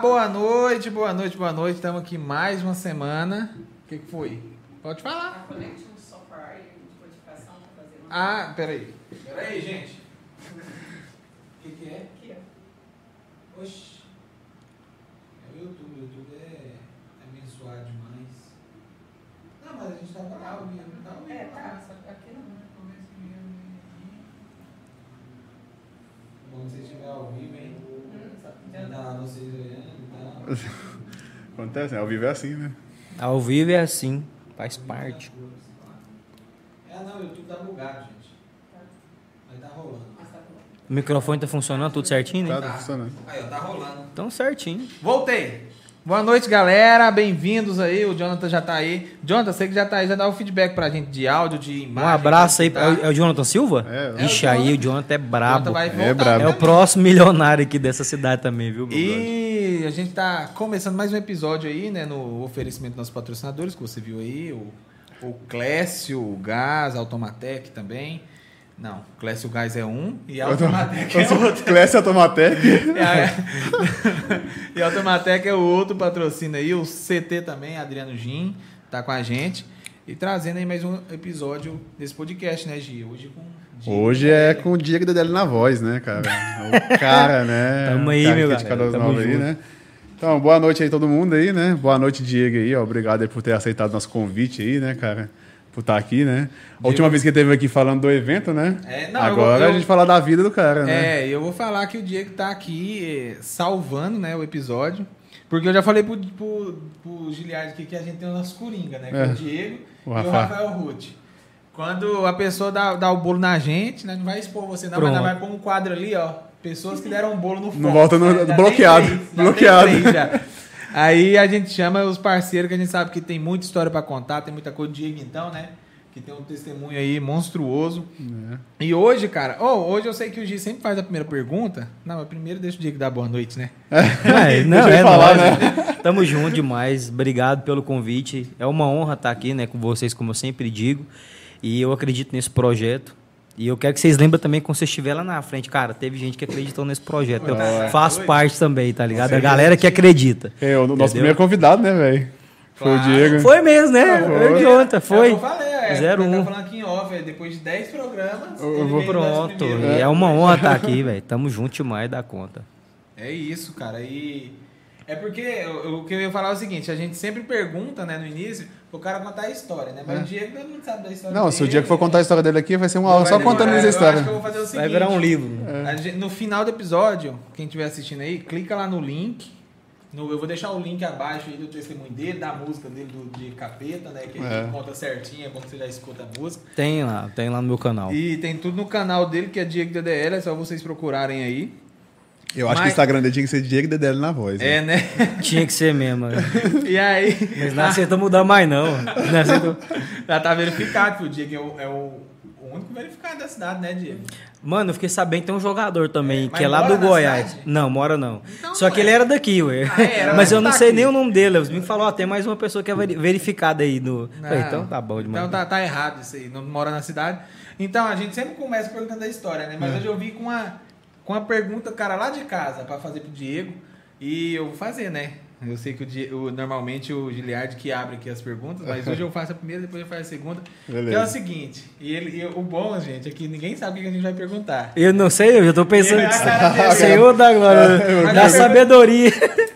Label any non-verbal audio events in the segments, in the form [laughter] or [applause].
Boa noite, boa noite, boa noite. Estamos aqui mais uma semana. O que, que foi? Pode falar. Fazer uma. Ah, peraí. Peraí, gente. O que, que é? Aqui, ó. Oxi. É o YouTube. O YouTube é abençoado demais. Não, mas a gente tava lá, o vídeo não tava É, tá. Só que aqui não. Bom, se estiver ao vivo, hein? [laughs] Acontece, né? ao vivo é assim, né? Ao vivo é assim, faz parte. É, não, o YouTube tá bugado, gente. Mas tá rolando. Mas tá. O microfone tá funcionando tudo certinho, né? Tá, tá funcionando. Aí, ó, tá rolando. Então certinho. Voltei. Boa noite, galera. Bem-vindos aí. O Jonathan já tá aí. Jonathan, você que já tá aí, já dá o feedback pra gente de áudio, de Um imagem. abraço aí. tá? É o- é Jonathan Silva? É, Ixi, é o aí Jonathan. o Jonathan é Jonathan brabo. vai É voltar brabo. É o próximo [laughs] milionário aqui dessa cidade também, viu, meu brother? E a gente tá começando mais um episódio aí, né? No oferecimento dos nossos patrocinadores, que você viu aí. O, o Clécio, o Gás, a Automatec também. Não, o Clécio Gás é um e a Automatec é outro. Clécio Automatec. [laughs] É. e a Automatec é o outro patrocínio aí, o CT também, Adriano Gin, tá com a gente. E trazendo aí mais um episódio desse podcast, né, Gi? Hoje com. Diego Hoje é com o Diego Dedele na voz, né, cara? O cara, né? [laughs] Tamo aí, cara meu galera, tamo aí, né? Então, boa noite aí todo mundo aí, né? Boa noite, Diego aí, ó. Obrigado aí por ter aceitado nosso convite aí, né, cara? Por estar aqui, né? A última vez que ele esteve aqui falando do evento, né? É, não, eu Agora vou- eu- a gente fala da vida do cara, né? É, eu vou falar que o Diego tá aqui eh, salvando, né, o episódio. Porque eu já falei pro, pro, pro Giliard aqui que a gente tem o nosso Coringa, né? Que é, o Diego O e o Rafa. Rafael Ruth. Quando a pessoa dá, dá o bolo na gente, né? Não vai expor você, não, mas Pronto. nós vai pôr um quadro ali, ó. Pessoas que deram um bolo no Não foco. volta no- né? Bloqueado, três, bloqueado. [laughs] Aí a gente chama os parceiros que a gente sabe que tem muita história pra contar, tem muita coisa. O Diego, então, né? Que tem um testemunho aí monstruoso. É. E hoje, cara, oh, hoje eu sei que o Gi sempre faz a primeira pergunta. Não, mas primeiro deixa o Diego dar boa noite, né? É, [laughs] não, Deixa ele é falar, nóis, né? Tamo junto demais. Obrigado pelo convite. É uma honra estar aqui, né, com vocês, como eu sempre digo. E eu acredito nesse projeto. E eu quero que vocês lembrem também quando você estiver lá na frente, cara, teve gente que acreditou nesse projeto. Eu Ah, faço parte também, tá ligado? A galera que acredita. É, o nosso Entendeu? primeiro convidado, né, velho? Foi o Claro. Diego. Foi mesmo, né? Foi. Foi de ontem, É foi. eu falei, é. Zero eu um. tava falando aqui em off, é, depois de 10 programas. Eu vou Pronto. E é uma honra estar aqui, velho. Tamo junto demais da conta. É isso, cara. E é porque o que eu ia falar é o seguinte: a gente sempre pergunta, né, no início, pro cara contar a história, né? Mas É. o Diego todo mundo sabe da história Não, dele. se o Diego for contar a história dele aqui, vai ser uma Não aula só demorar. contando essa Eu história. acho que eu vou fazer o seguinte. Vai virar um livro. A gente- no final do episódio, quem estiver assistindo aí, clica lá no link. No- eu vou deixar o link abaixo aí do testemunho dele, da música dele do, de capeta, né? Que É. ele conta certinho, é como você já escuta a música. Tem lá, tem lá no meu canal. E tem tudo no canal dele, que é Diego DDL, é só vocês procurarem aí. Eu acho que o Mas- Instagram dele tinha que ser Diego Dedele na voz. É, né? né? [laughs] Tinha que ser mesmo. [laughs] né? E aí. Mas não aceita mudar mais, não. Não aceita- [laughs] Já tá verificado que o Diego é o, é o- único verificado da cidade, né, Diego? Mano, eu fiquei sabendo que tem um jogador também, É, mas que é lá do Goiás. cidade? Não, mora não. Então, Só que ué. ele era daqui, ué. Ah, era, mas mas eu não tá sei aqui. nem o nome dele. Eles me falou, ó, tem mais uma pessoa que é veri- verificada aí no. Falei, Não. então tá bom demais. Então tá, tá errado isso aí, não mora na cidade. Então a gente sempre começa perguntando a história, né? Mas É. hoje eu vi com uma, com uma pergunta, cara, lá de casa, pra fazer pro Diego. E eu vou fazer, né? Eu sei que o, o- normalmente o Giliard que abre aqui as perguntas, mas hoje eu faço a primeira, depois eu faço a segunda. Beleza. Que é o seguinte, e, ele, e o bom, gente, é que ninguém sabe o que a gente vai perguntar. Eu não sei, eu já tô pensando. Dele, Senhor da glória, [laughs] Mas da sabedoria.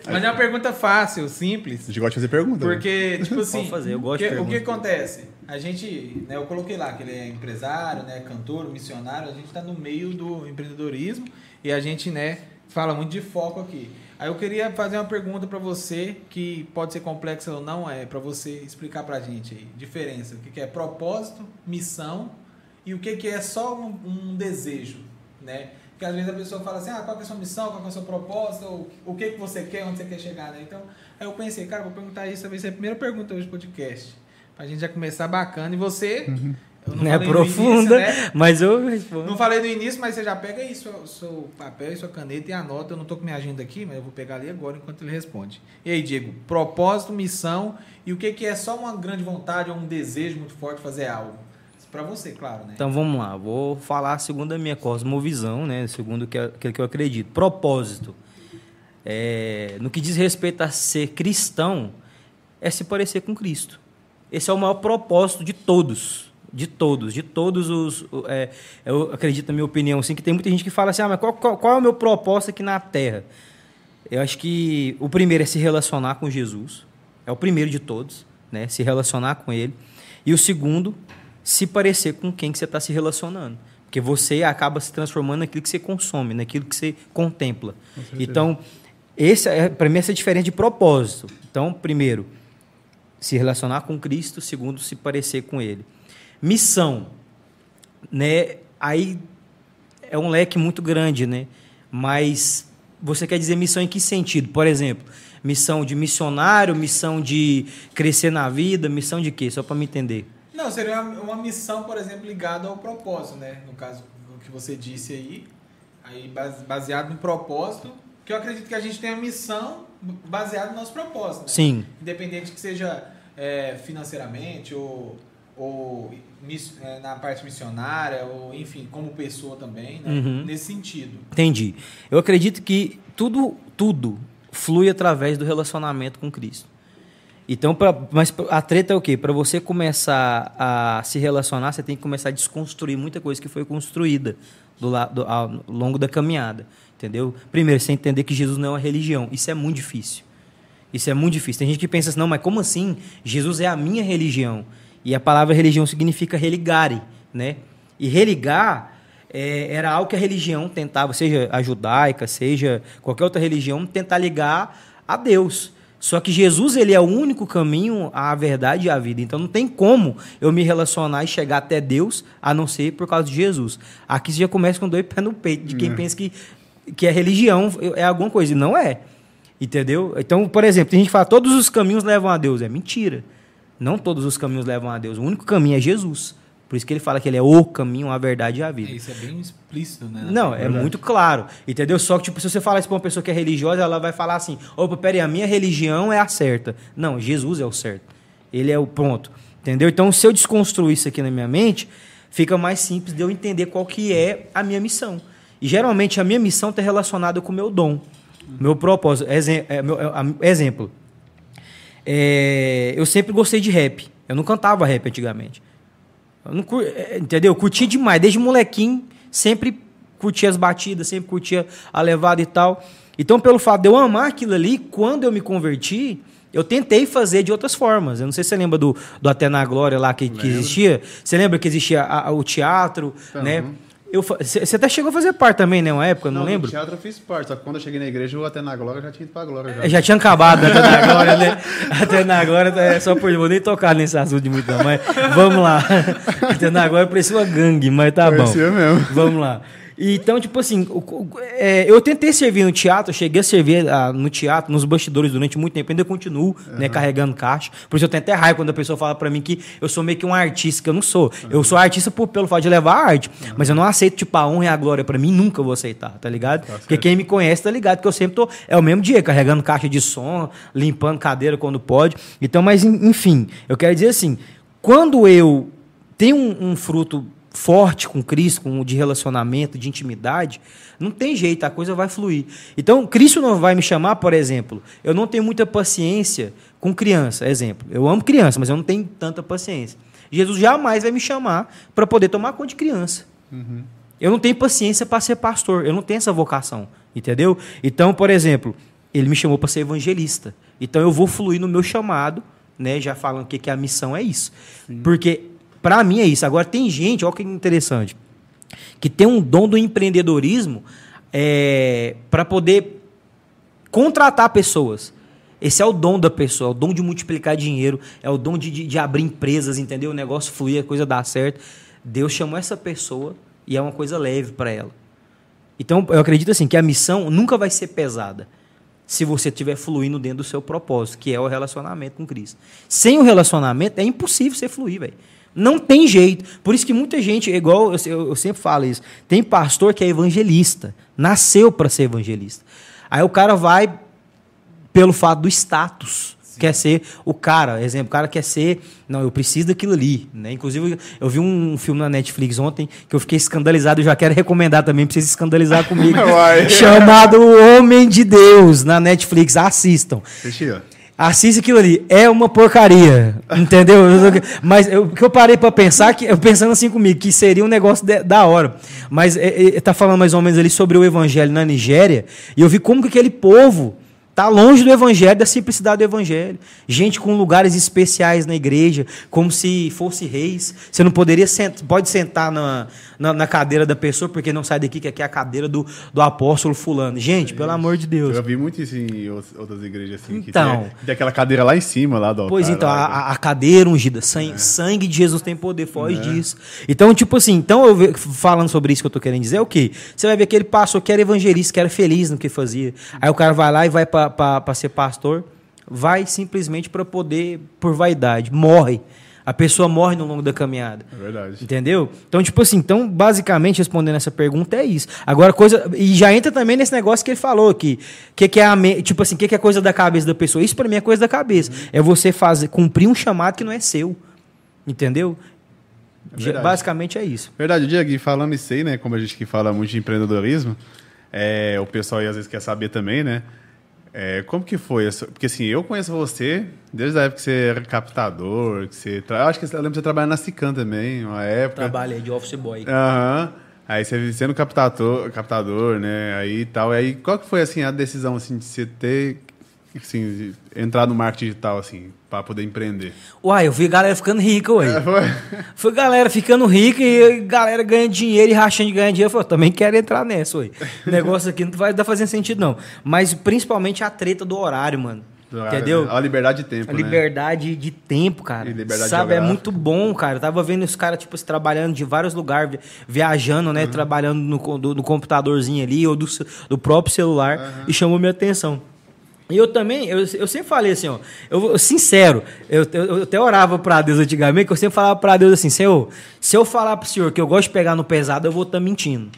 Mas é uma pergunta fácil, simples. A gente gosta de fazer pergunta. né? Porque, tipo assim, Pode fazer, eu gosto que- de o que acontece? A gente, né, eu coloquei lá que ele é empresário, né, cantor, missionário, a gente está no meio do empreendedorismo e a gente, né, fala muito de foco aqui. Aí eu queria fazer uma pergunta para você que pode ser complexa ou não, é para você explicar pra gente aí, diferença, o que que é propósito, missão e o que que é só um, um desejo, né? Porque às vezes a pessoa fala assim, ah, qual é a sua missão, qual é o seu propósito, ou, o que que você quer, onde você quer chegar, né? Então, aí eu pensei, cara, vou perguntar isso, vai ser a primeira pergunta hoje do podcast. Pra gente já começar bacana. E você, eu Não é profunda, início, né? mas eu respondo. Não falei no início, mas você já pega aí seu, seu papel e sua caneta e anota. Eu não tô com minha agenda aqui, mas eu vou pegar ali agora enquanto ele responde. E aí, Diego, propósito, missão e o que, que é só uma grande vontade ou um desejo muito forte de fazer algo? Pra você, claro, né? Então vamos lá, vou falar segundo a minha cosmovisão, né? Segundo que, aquilo que eu acredito. Propósito. É, no que diz respeito a ser cristão, é se parecer com Cristo. Esse é o maior propósito de todos. De todos, de todos os. o- é, eu acredito, na minha opinião, assim, que tem muita gente que fala assim: ah, mas qual, qual, qual é o meu propósito aqui na Terra? Eu acho que o primeiro é se relacionar com Jesus. É o primeiro de todos, né? Se relacionar com Ele. E o segundo, se parecer com quem que você está se relacionando. Porque você acaba se transformando naquilo que você consome, naquilo que você contempla. Então, esse é, para mim, essa é a diferença de propósito. Então, primeiro, se relacionar com Cristo. Segundo, se parecer com Ele. Missão. Né? Aí é um leque muito grande, né? Mas você quer dizer missão em que sentido? Por exemplo, missão de missionário, missão de crescer na vida, missão de quê? Só para me entender. Não, seria uma, uma missão, por exemplo, ligada ao propósito, né? No caso do que você disse aí, aí base- baseado no propósito, que eu acredito que a gente tem a missão baseada no nosso propósito, né? Sim. Independente que seja é, financeiramente ou, ou na parte missionária, ou enfim, como pessoa também, né? Uhum. Nesse sentido. Entendi. Eu acredito que tudo, tudo flui através do relacionamento com Cristo. Então, pra, mas a treta é o quê? Para você começar a se relacionar, você tem que começar a desconstruir muita coisa que foi construída do, la- do- ao longo da caminhada. Entendeu? Primeiro, você entender que Jesus não é uma religião. Isso é muito difícil. Isso é muito difícil. Tem gente que pensa assim, não, mas como assim? Jesus é a minha religião. E a palavra religião significa religare, né? E religar é, era algo que a religião tentava, seja a judaica, seja qualquer outra religião, tentar ligar a Deus. Só que Jesus ele é o único caminho à verdade e à vida. Então não tem como eu me relacionar e chegar até Deus a não ser por causa de Jesus. Aqui você já começa com dois pés no peito de quem pensa que, que a religião é alguma coisa. E não é. Entendeu? Então, por exemplo, tem gente que fala todos os caminhos levam a Deus. É mentira. Não todos os caminhos levam a Deus. O único caminho é Jesus. Por isso que ele fala que ele é o caminho, a verdade e a É, vida. isso é bem explícito, né? Não, é muito claro. Entendeu? Só que, tipo, se você falar isso pra uma pessoa que é religiosa, ela vai falar assim: opa, peraí, a minha religião é a certa. Não, Jesus é o certo. Ele é o ponto. Entendeu? Então, se eu desconstruir isso aqui na minha mente, fica mais simples de eu entender qual que é a minha missão. E geralmente a minha missão está relacionada com o meu dom, meu propósito. É, meu- é, exemplo. É, eu sempre gostei de rap. Eu não cantava rap antigamente. Eu não é, entendeu? Eu curti demais. Desde molequinho, sempre curtia as batidas, sempre curtia a levada e tal. Então, pelo fato de eu amar aquilo ali, quando eu me converti, eu tentei fazer de outras formas. Eu não sei se você lembra do, do Até na Glória lá que, que existia. Você lembra que existia a- a- o teatro, né? uhum. Você até chegou a fazer parte também, né? Uma época, não, no lembro. teatro eu fiz parte, só que quando eu cheguei na igreja, eu até na glória já tinha ido pra glória. Já. É, Já tinha acabado até na glória, né? Até na glória é só por. Vou nem tocar nesse assunto de muito, não, mas vamos lá. [laughs] Até na glória parecia uma gangue, mas tá bom. Parecia mesmo. Vamos lá. Então, tipo assim, é, eu tentei servir no teatro, cheguei a servir ah, no teatro, nos bastidores durante muito tempo, ainda continuo né, carregando caixa. Por isso eu tenho até raiva quando a pessoa fala pra mim que eu sou meio que um artista, que eu não sou. Eu sou artista por- pelo fato de levar a arte, mas eu não aceito, tipo, a honra e a glória pra mim, nunca vou aceitar, tá ligado? Porque certo. quem me conhece tá ligado que eu sempre tô. É o mesmo dia, carregando caixa de som, limpando cadeira quando pode. Então, mas en- enfim, eu quero dizer assim, quando eu tenho um, um fruto forte com Cristo, com, de relacionamento, de intimidade, não tem jeito, a coisa vai fluir. Então, Cristo não vai me chamar, por exemplo, eu não tenho muita paciência com criança, exemplo. Eu amo criança, mas eu não tenho tanta paciência. Jesus jamais vai me chamar para poder tomar conta de criança. Eu não tenho paciência para ser pastor, eu não tenho essa vocação, entendeu? Então, por exemplo, ele me chamou para ser evangelista. Então eu vou fluir no meu chamado, né, já falando que, que a missão é isso. Porque para mim é isso. Agora tem gente, olha que interessante, que tem um dom do empreendedorismo é, para poder contratar pessoas. Esse é o dom da pessoa, é o dom de multiplicar dinheiro, é o dom de, de, de abrir empresas, entendeu? O negócio fluir, a coisa dar certo. Deus chamou essa pessoa e é uma coisa leve para ela. Então, eu acredito assim que a missão nunca vai ser pesada se você estiver fluindo dentro do seu propósito, que é o relacionamento com Cristo. Sem o relacionamento é impossível você fluir, velho. Não tem jeito. Por isso que muita gente, igual eu, eu- eu sempre falo isso, tem pastor que é evangelista, nasceu para ser evangelista. Aí o cara vai pelo fato do status. quer ser o cara. Exemplo, o cara quer ser. Não, eu preciso daquilo ali. Né? Inclusive, eu vi um filme na Netflix ontem que eu fiquei escandalizado. Eu já quero recomendar também pra vocês se escandalizar comigo. [laughs] Chamado O Homem de Deus na Netflix. Assistam. Assistiu? Assiste aquilo ali. É uma porcaria. Entendeu? Mas o que eu parei pra pensar, que, eu pensando assim comigo, que seria um negócio de- da hora. Mas é, é, tá falando mais ou menos ali sobre o evangelho na Nigéria. E eu vi como que aquele povo tá longe do evangelho, da simplicidade do evangelho. Gente com lugares especiais na igreja, como se fosse reis. Você não poderia sentar, pode sentar na, na, na cadeira da pessoa, porque não sai daqui, que aqui é a cadeira do, do apóstolo fulano. Gente, pelo amor de Deus. Eu vi muito isso em outras igrejas assim. que Então. tem, tem aquela cadeira lá em cima, lá do Pois altar, então, lá, a, a cadeira ungida, sangue, sangue de Jesus tem poder, foge disso. Então, tipo assim, então eu ve- falando sobre isso que eu tô querendo dizer, é o quê? Você vai ver que ele passou que era evangelista, que era feliz no que fazia. Aí o cara vai lá e vai para ser pastor, vai simplesmente para poder, por vaidade, morre. A pessoa morre no longo da caminhada. É verdade. Entendeu? Então, tipo assim, então, basicamente, respondendo essa pergunta é isso. Agora, coisa. E já entra também nesse negócio que ele falou aqui. Que, que é a me- tipo assim, que, que é coisa da cabeça da pessoa? Isso pra mim é coisa da cabeça. É você fazer, cumprir um chamado que não é seu. Entendeu? É basicamente é isso. Verdade, Diego, e falando isso aí, né? Como a gente que fala muito de empreendedorismo, é, o pessoal aí às vezes quer saber também, né? É, como que foi? Porque assim, eu conheço você desde a época que você era captador, que você. Tra... Eu acho que eu lembro que você trabalhava na Sican também, uma época. Trabalhei de office boy. Aham. Aí você sendo captador, captador, né? Aí e tal. Aí qual que foi assim a decisão assim de você ter assim, entrar no marketing digital assim, para poder empreender? Uai, eu vi galera ficando rica, ué. É, foi? Foi galera ficando rica e galera ganhando dinheiro e rachando de ganhar dinheiro. Eu falei, eu também quero entrar nessa, ué. O [laughs] negócio aqui não vai dar fazendo sentido, não. Mas principalmente a treta do horário, mano. Entendeu? A liberdade de tempo, A né? liberdade de tempo, cara. E liberdade Sabe, é muito bom, cara. Eu tava vendo os caras, tipo, trabalhando de vários lugares, vi- viajando, Uhum. né? Trabalhando no, do- no computadorzinho ali, ou do, do próprio celular, Uhum. e chamou minha atenção. E eu também, eu, eu sempre falei assim, ó, eu, sincero, eu, eu, eu até orava pra Deus antigamente, que eu sempre falava pra Deus assim, Senhor, se eu falar pro Senhor que eu gosto de pegar no pesado, eu vou estar mentindo.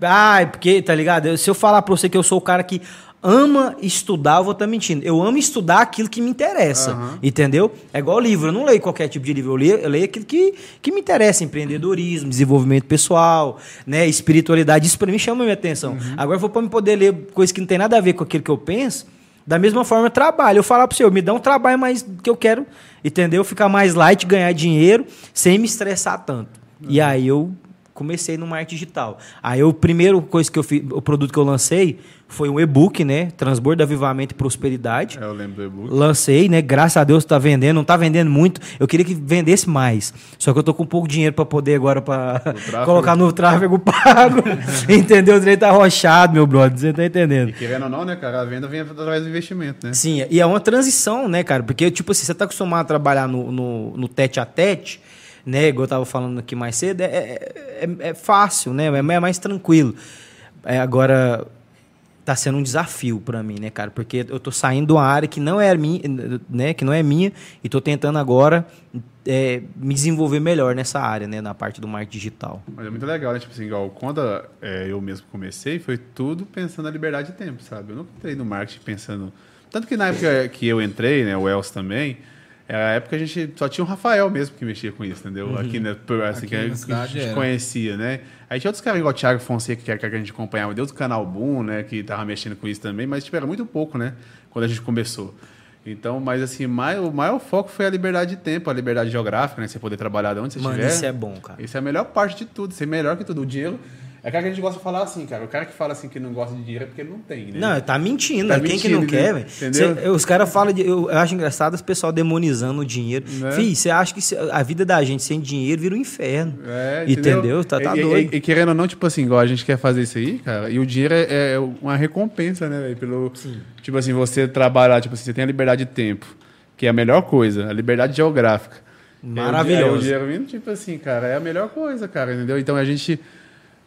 Ai, porque, tá ligado? Se eu falar pra você que eu sou o cara que ama estudar, eu vou estar mentindo. Eu amo estudar aquilo que me interessa, entendeu? É igual livro, eu não leio qualquer tipo de livro, eu leio, eu leio aquilo que, que me interessa, empreendedorismo, desenvolvimento pessoal, né, espiritualidade, isso pra mim chama a minha atenção. Agora, eu vou me poder ler coisa que não tem nada a ver com aquilo que eu penso, da mesma forma, eu trabalho. Eu falar pro senhor, me dá um trabalho mais que eu quero, entendeu? Ficar mais light, ganhar dinheiro, sem me estressar tanto. E aí eu comecei no marketing digital. Aí o primeiro coisa que eu fiz, o produto que eu lancei foi um e-book, né? Transbordo, avivamento e prosperidade. É, eu lembro do e-book. Lancei, né? Graças a Deus tá vendendo, não tá vendendo muito. Eu queria que vendesse mais. Só que eu tô com pouco dinheiro para poder agora para [laughs] colocar no tráfego pago. [laughs] entendeu? O tá arrochado, meu brother, você tá entendendo? E querendo ou não, né, cara, a venda vem através do investimento, né? Sim, e é uma transição, né, cara? Porque, tipo assim, você tá acostumado a trabalhar no, no, no tete a tete, né? Igual eu tava falando aqui mais cedo, é, é, é- é fácil, né? É mais tranquilo. É, agora, tá sendo um desafio para mim, né, cara? Porque eu tô saindo de uma área que não é minha, né? Que não é minha, e tô tentando agora é, me desenvolver melhor nessa área, né? Na parte do marketing digital. Mas é muito legal, né? Tipo assim, igual quando é, eu mesmo comecei, foi tudo pensando na liberdade de tempo, sabe? Eu não entrei no marketing pensando. Tanto que na época que eu entrei, né, o Els também, era a época a gente só tinha o Rafael mesmo que mexia com isso, entendeu? Aqui, né, por- assim, Aqui que, na que a gente era. conhecia, né? Aí tinha outros caras igual o Thiago Fonseca, que era que a gente acompanhava, deu do canal Boom, né, que tava mexendo com isso também, mas tipo, era muito pouco, né, quando a gente começou. Então, mas assim, mai- o maior foco foi a liberdade de tempo, a liberdade geográfica, né? Você poder trabalhar de onde você Mano, estiver. isso é bom, cara. Isso é a melhor parte de tudo, ser melhor que tudo. O dinheiro. É aquela que a gente gosta de falar assim, cara. O cara que fala assim que não gosta de dinheiro é porque não tem, né? Não, tá mentindo. Tá né? Quem que não mentindo, quer, né? velho? Entendeu? Cê- os caras falam de. Eu, acho engraçado os pessoal demonizando o dinheiro. Né? Fih, você acha que a vida da gente sem dinheiro vira um inferno. É, entendeu? Tá, tá e, doido. E, e querendo ou não, tipo assim, igual a gente quer fazer isso aí, cara, e o dinheiro é, é uma recompensa, né, velho? Pelo. Tipo assim, você trabalhar, tipo assim, você tem a liberdade de tempo, que é a melhor coisa, a liberdade geográfica. Maravilhoso. Aí o dinheiro vindo, tipo assim, cara, é a melhor coisa, cara, entendeu? Então a gente.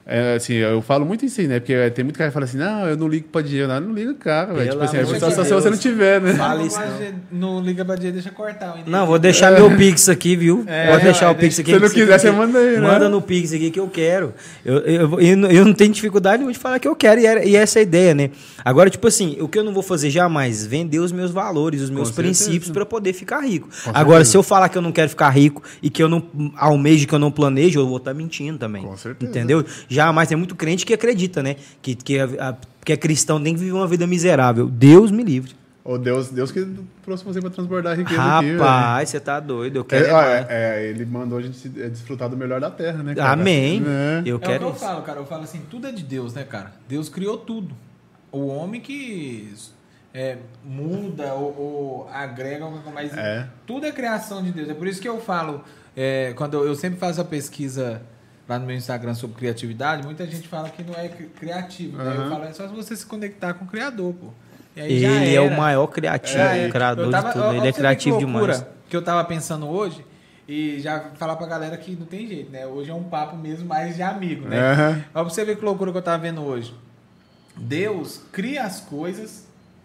É, assim, eu falo muito isso aí, né? Porque tem muito cara que fala assim, não, eu não ligo pra dinheiro, não, eu não ligo cara, velho. Tipo assim, é só, se você não tiver, né? Fala Não isso, de- não liga pra dia, deixa cortar. Não, vou deixar meu Pix aqui, viu? É, vou deixar é, o Pix aqui. Se você não quiser, você manda aí, né? Manda no Pix aqui que eu quero. Eu, eu, eu, não- eu não tenho dificuldade nenhuma de falar que eu quero, e, era- e essa é a ideia, né? Agora, tipo assim, o que eu não vou fazer jamais? Vender os meus valores, os meus certeza. princípios para poder ficar rico. Com Agora, certeza. se eu falar que eu não quero ficar rico e que eu não almejo, que eu não planejo, eu vou estar mentindo também. Com certeza. Entendeu? Jamais. Tem muito crente que acredita, né? Que, que, a- a- que é cristão tem que viver uma vida miserável. Deus me livre. Ô, Deus, Deus que trouxe você pra transbordar a riqueza. Rapaz, você tá doido. Eu quero. É, é é, é, ele mandou a gente se- é, desfrutar do melhor da terra, né? cara? Amém. É. Eu É o que quero eu falo, cara. Eu falo assim, tudo é de Deus, né, cara? Deus criou tudo. O homem que é, muda ou, ou agrega alguma coisa, mas É. tudo é criação de Deus. É por isso que eu falo, é, quando eu, eu sempre faço a pesquisa lá no meu Instagram sobre criatividade, muita gente fala que não é cri- criativo. né? Eu falo, é só você se conectar com o Criador, pô. E Ele é o maior criativo, É, criador tava- de tudo. ó, Ele é ver que criativo loucura demais. Que eu tava pensando hoje e já falar pra galera que não tem jeito, né? Hoje é um papo mesmo mais de amigo, né? Aham. Ó, pra você ver que loucura que eu tava vendo hoje. Deus cria as coisas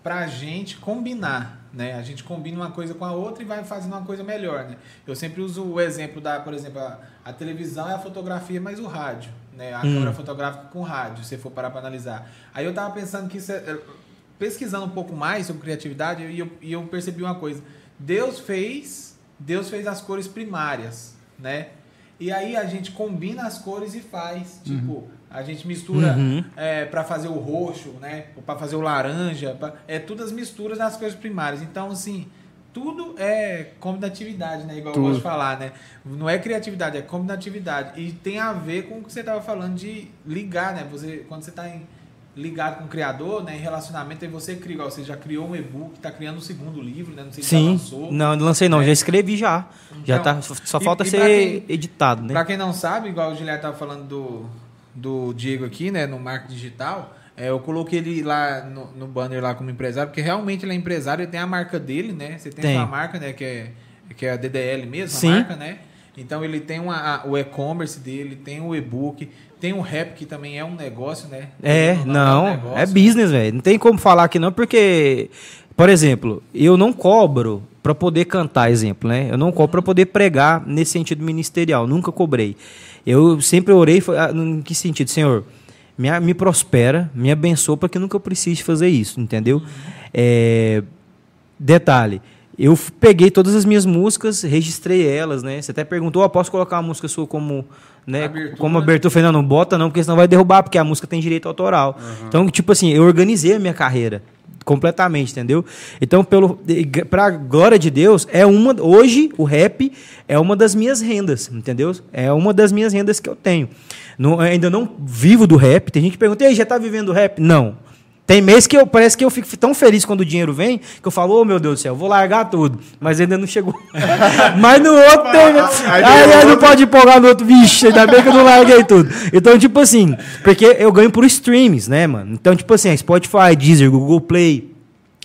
pra gente combinar, né? A gente combina uma coisa com a outra e vai fazendo uma coisa melhor, né? Eu sempre uso o exemplo da, por exemplo, a, a televisão é a fotografia mais o rádio, né? A Hum. câmera fotográfica com rádio, se for parar pra analisar. Aí eu tava pensando que isso é, pesquisando um pouco mais sobre criatividade e eu, e eu percebi uma coisa. Deus fez, Deus fez as cores primárias, né? E aí a gente combina as cores e faz. Tipo, a gente mistura Uhum. é, para fazer o roxo, né? Para fazer o laranja. pra- é tudo as misturas das cores primárias. Então, assim, tudo é combinatividade, né? Igual eu Tudo. gosto de falar, né? Não é criatividade, é combinatividade. E tem a ver com o que você estava falando de ligar, né? Você, quando você está ligado com o criador, né? Em relacionamento, aí você cria. igual Você já criou um e-book, está criando um segundo livro, né? Não sei se já Sim. lançou. Não, não lancei não, já escrevi já. já Então, tá, só- só e- falta e ser quem- editado, né? Pra quem não sabe, igual o Gilberto tava falando do, do Diego aqui, né, no marketing digital, é, eu coloquei ele lá no, no banner lá como empresário, porque realmente ele é empresário, ele tem a marca dele, né? Você tem, Tem. a sua marca, né, que é, que é a DDL mesmo, Sim. a marca, né? Então ele tem uma, a- o e-commerce dele, tem o e-book, tem o rap, que também é um negócio, né? É, não, um negócio. é business, velho. Não tem como falar que não, porque, por exemplo, eu não cobro pra poder cantar, exemplo, né? Eu não cobro pra poder pregar nesse sentido ministerial, nunca cobrei. Eu sempre orei, foi, ah, em que sentido, Senhor? Me, me prospera, me abençoa para que nunca eu precise fazer isso, entendeu? É, detalhe, eu peguei todas as minhas músicas, registrei elas, né? Você até perguntou, "Ó, posso colocar a música sua como, né, Abertura. como abertura? Eu falei, não, não bota não, porque senão vai derrubar, porque a música tem direito autoral. Então, tipo assim, eu organizei a minha carreira completamente, entendeu? Então, pelo para glória de Deus, é uma hoje o rap é uma das minhas rendas, entendeu? É uma das minhas rendas que eu tenho. Não- ainda não vivo do rap. Tem gente que pergunta: "E aí, já tá vivendo do rap?" Não. Tem mês que eu parece que eu fico tão feliz quando o dinheiro vem que eu falo, ô meu Deus do céu, vou largar tudo. Mas ainda não chegou. [laughs] Mas no outro tem. Aí Aí, não pode empolgar no outro. Vixe, ainda bem que eu não larguei tudo. Então, tipo assim, porque eu ganho por streams, né, mano? Então, tipo assim, Spotify, Deezer, Google Play,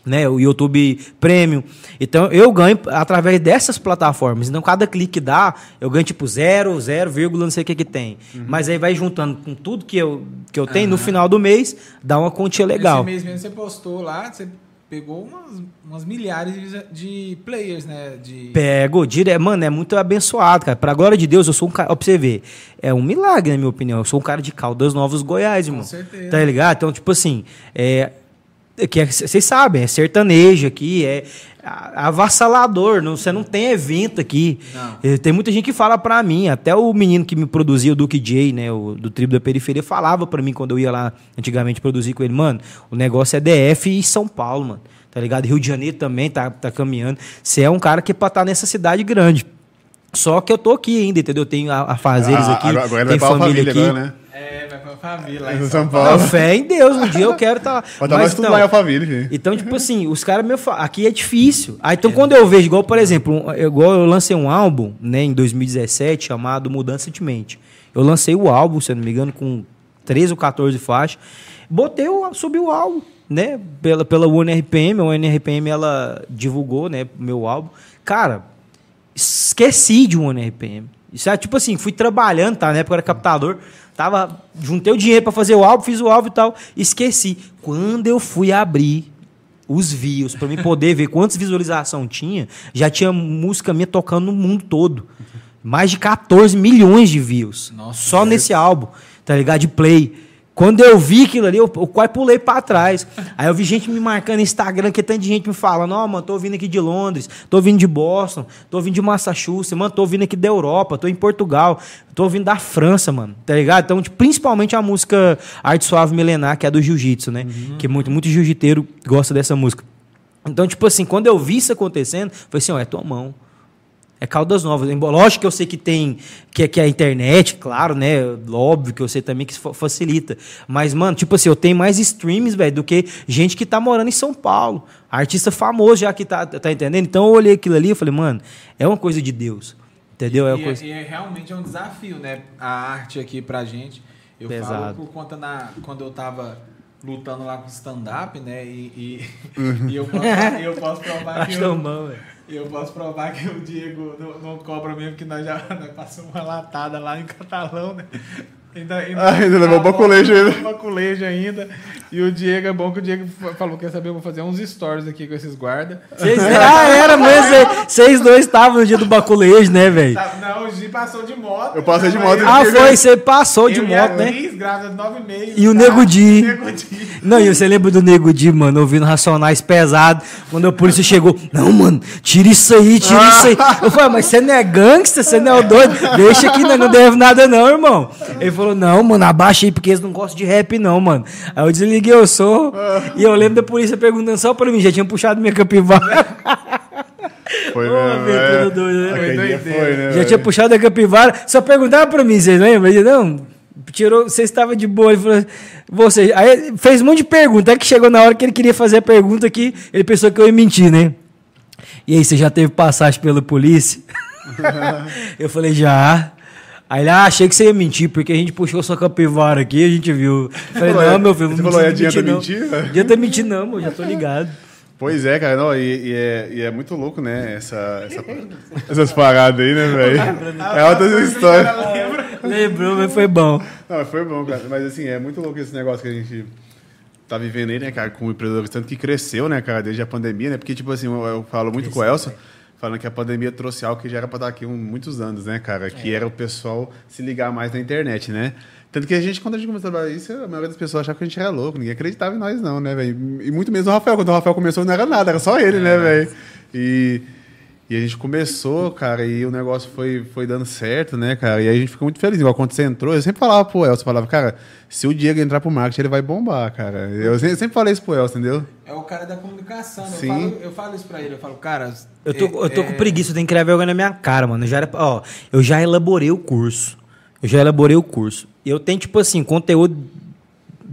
né, o YouTube Premium. Então, eu ganho através dessas plataformas. Então, cada clique que dá, eu ganho tipo zero, zero, vírgula, não sei o que que tem. Mas aí vai juntando com tudo que eu, que eu tenho, no final do mês, dá uma quantia legal. Esse mês mesmo você postou lá, você pegou umas, umas milhares de, players, né? De... Pego, dire... mano, é muito abençoado, cara. Pra glória de Deus, eu sou um cara. Ó, pra você ver, é um milagre, na minha opinião. Eu sou um cara de Caldas Novos Goiás, irmão. certeza. Tá ligado? Então, tipo assim, é. É que é- Vocês sabem, é sertanejo aqui, é avassalador, não, você não tem evento aqui. Não. Eh, Tem muita gente que fala pra mim, até o menino que me produzia, o Duke J, né, o, do Tribo da Periferia, falava pra mim quando eu ia lá antigamente produzir com ele, mano, o negócio é DF e São Paulo, mano, tá ligado? Rio de Janeiro também tá, tá caminhando. Você é um cara que é pra estar nessa cidade grande. Só que eu tô aqui ainda, entendeu? Tenho a, a fazeres Ah, aqui, agora, agora tem vai pra família, família aqui. agora, né? É, vai pra família lá Em São São Paulo. Paulo. Não, fé em Deus, um dia eu quero estar lá. [laughs] Pode dar nós tudo não, lá em Alphaville, filho. então, tipo assim, os caras me falam, aqui é difícil. Aí, então, quando eu vejo, igual, por exemplo, um- igual eu lancei um álbum, né, em 2017, chamado Mudança de Mente. Eu lancei o álbum, se eu não me engano, com 13 ou 14 faixas. Botei o, subi o álbum, né, pela, pela UNRPM. A UNRPM, ela divulgou, né, o meu álbum. Cara, esqueci de um UNRPM. Isso é tipo assim, fui trabalhando, tá? Na época eu era captador. Tava, juntei o dinheiro pra fazer o álbum, fiz o álbum e tal, esqueci. Quando eu fui abrir os views pra mim poder ver quantas visualizações tinha, já tinha música minha tocando no mundo todo. Mais de 14 milhões de views. Nossa, só Deus. nesse álbum, tá ligado? De play. Quando eu vi aquilo ali, eu, eu quase pulei pra trás. Aí eu vi gente me marcando no Instagram, que tanta gente me falando, ó, mano, tô vindo aqui de Londres, tô vindo de Boston, tô vindo de Massachusetts, mano, tô vindo aqui da Europa, tô em Portugal, tô vindo da França, mano, tá ligado? Então, tipo, principalmente a música Arte Suave Milenar, que é do Jiu-Jitsu, né? Que muito, muito jiu-jiteiro gosta dessa música. Então, tipo assim, quando eu vi isso acontecendo, falei assim, ó, é tua mão. É Caldas Novas. Lógico que eu sei que tem. Que, que a internet, claro, né? Óbvio que eu sei também que facilita. Mas, mano, tipo assim, eu tenho mais streams, velho, do que gente que tá morando em São Paulo. Artista famoso já que tá, tá entendendo? Então eu olhei aquilo ali e falei, mano, é uma coisa de Deus. Entendeu? É uma E, coisa. e é realmente é um desafio, né? A arte aqui pra gente. Eu falo Pesado. por conta na, quando eu tava lutando lá com stand-up, né? E, e, Uhum. [laughs] e eu, posso, eu posso provar que eu. Eu posso provar que o Diego não, não cobra mesmo, que nós já [laughs] nós passamos uma latada lá em Catalão, né? Ainda, Ah, ainda levou tá baculejo ainda. baculejo ainda. E o Diego, é bom que o Diego fa- falou, quer saber, eu vou fazer uns stories aqui com esses guardas. Vocês- [laughs] ah, era mesmo. vocês- dois estavam no dia do baculejo, né, velho? Tá, não, o Gi passou de moto. Eu passei de moto, Ah, foi, você passou de eu a moto, né? Cris, grávida de nove meses. E o tá? Nego Di. Nego Di. Não, e você lembra do Nego Di, mano, ouvindo Racionais pesado, quando a polícia chegou, não, mano, tira isso aí, tira isso aí. [laughs] Eu falei, mas você não é gangster, você não é o doido? Deixa aqui, nós não deve nada não, irmão. Ele falou, não, mano, abaixa aí, porque eles não gostam de rap não, mano. Aí eu desliguei o som, e eu lembro da polícia perguntando só pra mim, já tinha puxado minha capivara. [laughs] Foi Ô, mesmo, aventura é. doida, né? Foi dia doideira. foi, né? Já velho? tinha puxado a capivara, só perguntava pra mim, vocês lembram? Ele, não, tirou, você estava de boa. Ele falou, você. Aí fez um monte de pergunta, até que chegou na hora que ele queria fazer a pergunta que ele pensou que eu ia mentir, né? E aí, você já teve passagem pela polícia? [laughs] eu falei, já. Aí ele, ah, achei que você ia mentir, porque a gente puxou sua capivara aqui, a gente viu. Eu falei, não, é- meu filho, você não falou, é, adianta mentir, não. mentir? Adianta mentir, não, eu já tô ligado. Pois é, cara, não, e, e é, e é muito louco, né? Essa, essa- essas paradas aí, né, velho? [laughs] É outras histórias. Lembrou, mas foi bom. Não, mas foi bom, cara. Mas assim, é muito louco esse negócio que a gente tá vivendo aí, né, cara, com o empreendedor, tanto que cresceu, né, cara, desde a pandemia, né? Porque, tipo assim, eu, eu falo muito com o Elson, falando que a pandemia trouxe algo que já era pra estar aqui há muitos anos, né, cara? Que era o pessoal se ligar mais na internet, né? Tanto que a gente, quando a gente começou a trabalhar isso, a maioria das pessoas achava que a gente era louco, ninguém acreditava em nós, não, né, velho? E muito menos o Rafael. Quando o Rafael começou, não era nada, era só ele, né, velho? E. E a gente começou, cara, e o negócio foi, foi dando certo, né, cara? E aí a gente ficou muito feliz. Igual quando você entrou, eu sempre falava pro Elson, falava, cara, se o Diego entrar pro marketing, ele vai bombar, cara. Eu sempre, falei isso pro Elson, entendeu? É o cara da comunicação. né? Eu Sim. falo, eu falo isso pra ele. Eu falo, cara. Eu tô, é- eu tô com é- preguiça, eu tenho que criar vergonha na minha cara, mano. Eu já, era, ó, eu já elaborei o curso. Eu já elaborei o curso. E eu tenho, tipo assim, conteúdo,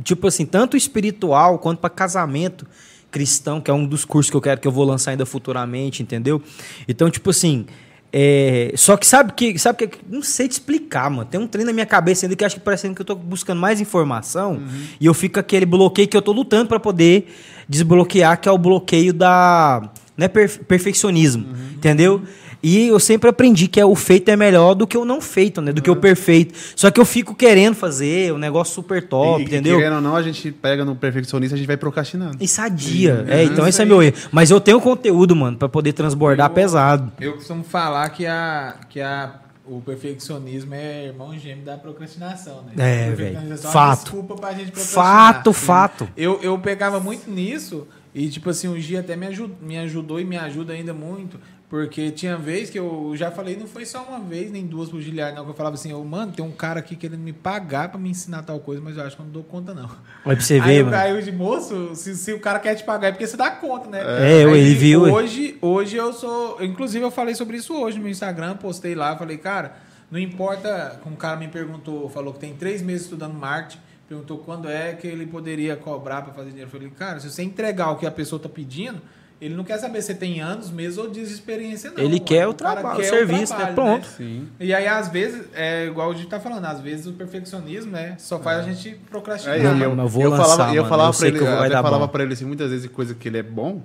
tipo assim, tanto espiritual quanto para casamento cristão, que é um dos cursos que eu quero que eu vou lançar ainda futuramente, entendeu? Então, tipo assim. é, só que sabe que sabe que não sei te explicar, mano. Tem um trem na minha cabeça ainda que acho que parecendo que eu tô buscando mais informação e eu fico aquele bloqueio que eu tô lutando para poder desbloquear, que é o bloqueio da né, perfe- perfeccionismo, entendeu? E eu sempre aprendi que é, o feito é melhor do que o não feito, né? Do que o perfeito. Só que eu fico querendo fazer um negócio super top, e, entendeu? querendo ou não, a gente pega no perfeccionista, a gente vai procrastinando. E sadia. É, então isso esse é meu erro. Mas eu tenho conteúdo, mano, pra poder transbordar Eu- pesado. Eu costumo falar que, a, que a, o perfeccionismo é irmão gêmeo da procrastinação, né? É, velho. é Fato. Desculpa pra gente procrastinar. Fato, fato. Eu, eu pegava muito nisso e, tipo assim, o Gia até me, aju- me ajudou e me ajuda ainda muito. Porque tinha vez que eu já falei, não foi só uma vez, nem duas pro Giliard, não, que eu falava assim, ô, mano, tem um cara aqui querendo me pagar pra me ensinar tal coisa, mas eu acho que eu não dou conta, não. Olha pra você aí ver, eu mano. caí de moço, se, se o cara quer te pagar é porque você dá conta, né? É, eu- Aí, ele viu. Hoje, hoje eu sou. Inclusive, eu falei sobre isso hoje no meu Instagram, postei lá, falei, cara, não importa. Um cara me perguntou, falou que tem três meses estudando marketing, perguntou quando é que ele poderia cobrar para fazer dinheiro. Eu falei, cara, se você entregar o que a pessoa tá pedindo. Ele não quer saber se tem anos, meses ou dias de experiência, não. Ele mano. quer o cara trabalho, quer o serviço, né? Pronto. Sim. E aí, às vezes, é igual a gente tá falando, às vezes o perfeccionismo, né, só faz a gente procrastinar. É, e mas eu, eu vou eu lançar, falava, e eu mano. falava Eu pra sei ele, que eu eu falava bom. pra ele assim, muitas vezes coisa que ele é bom,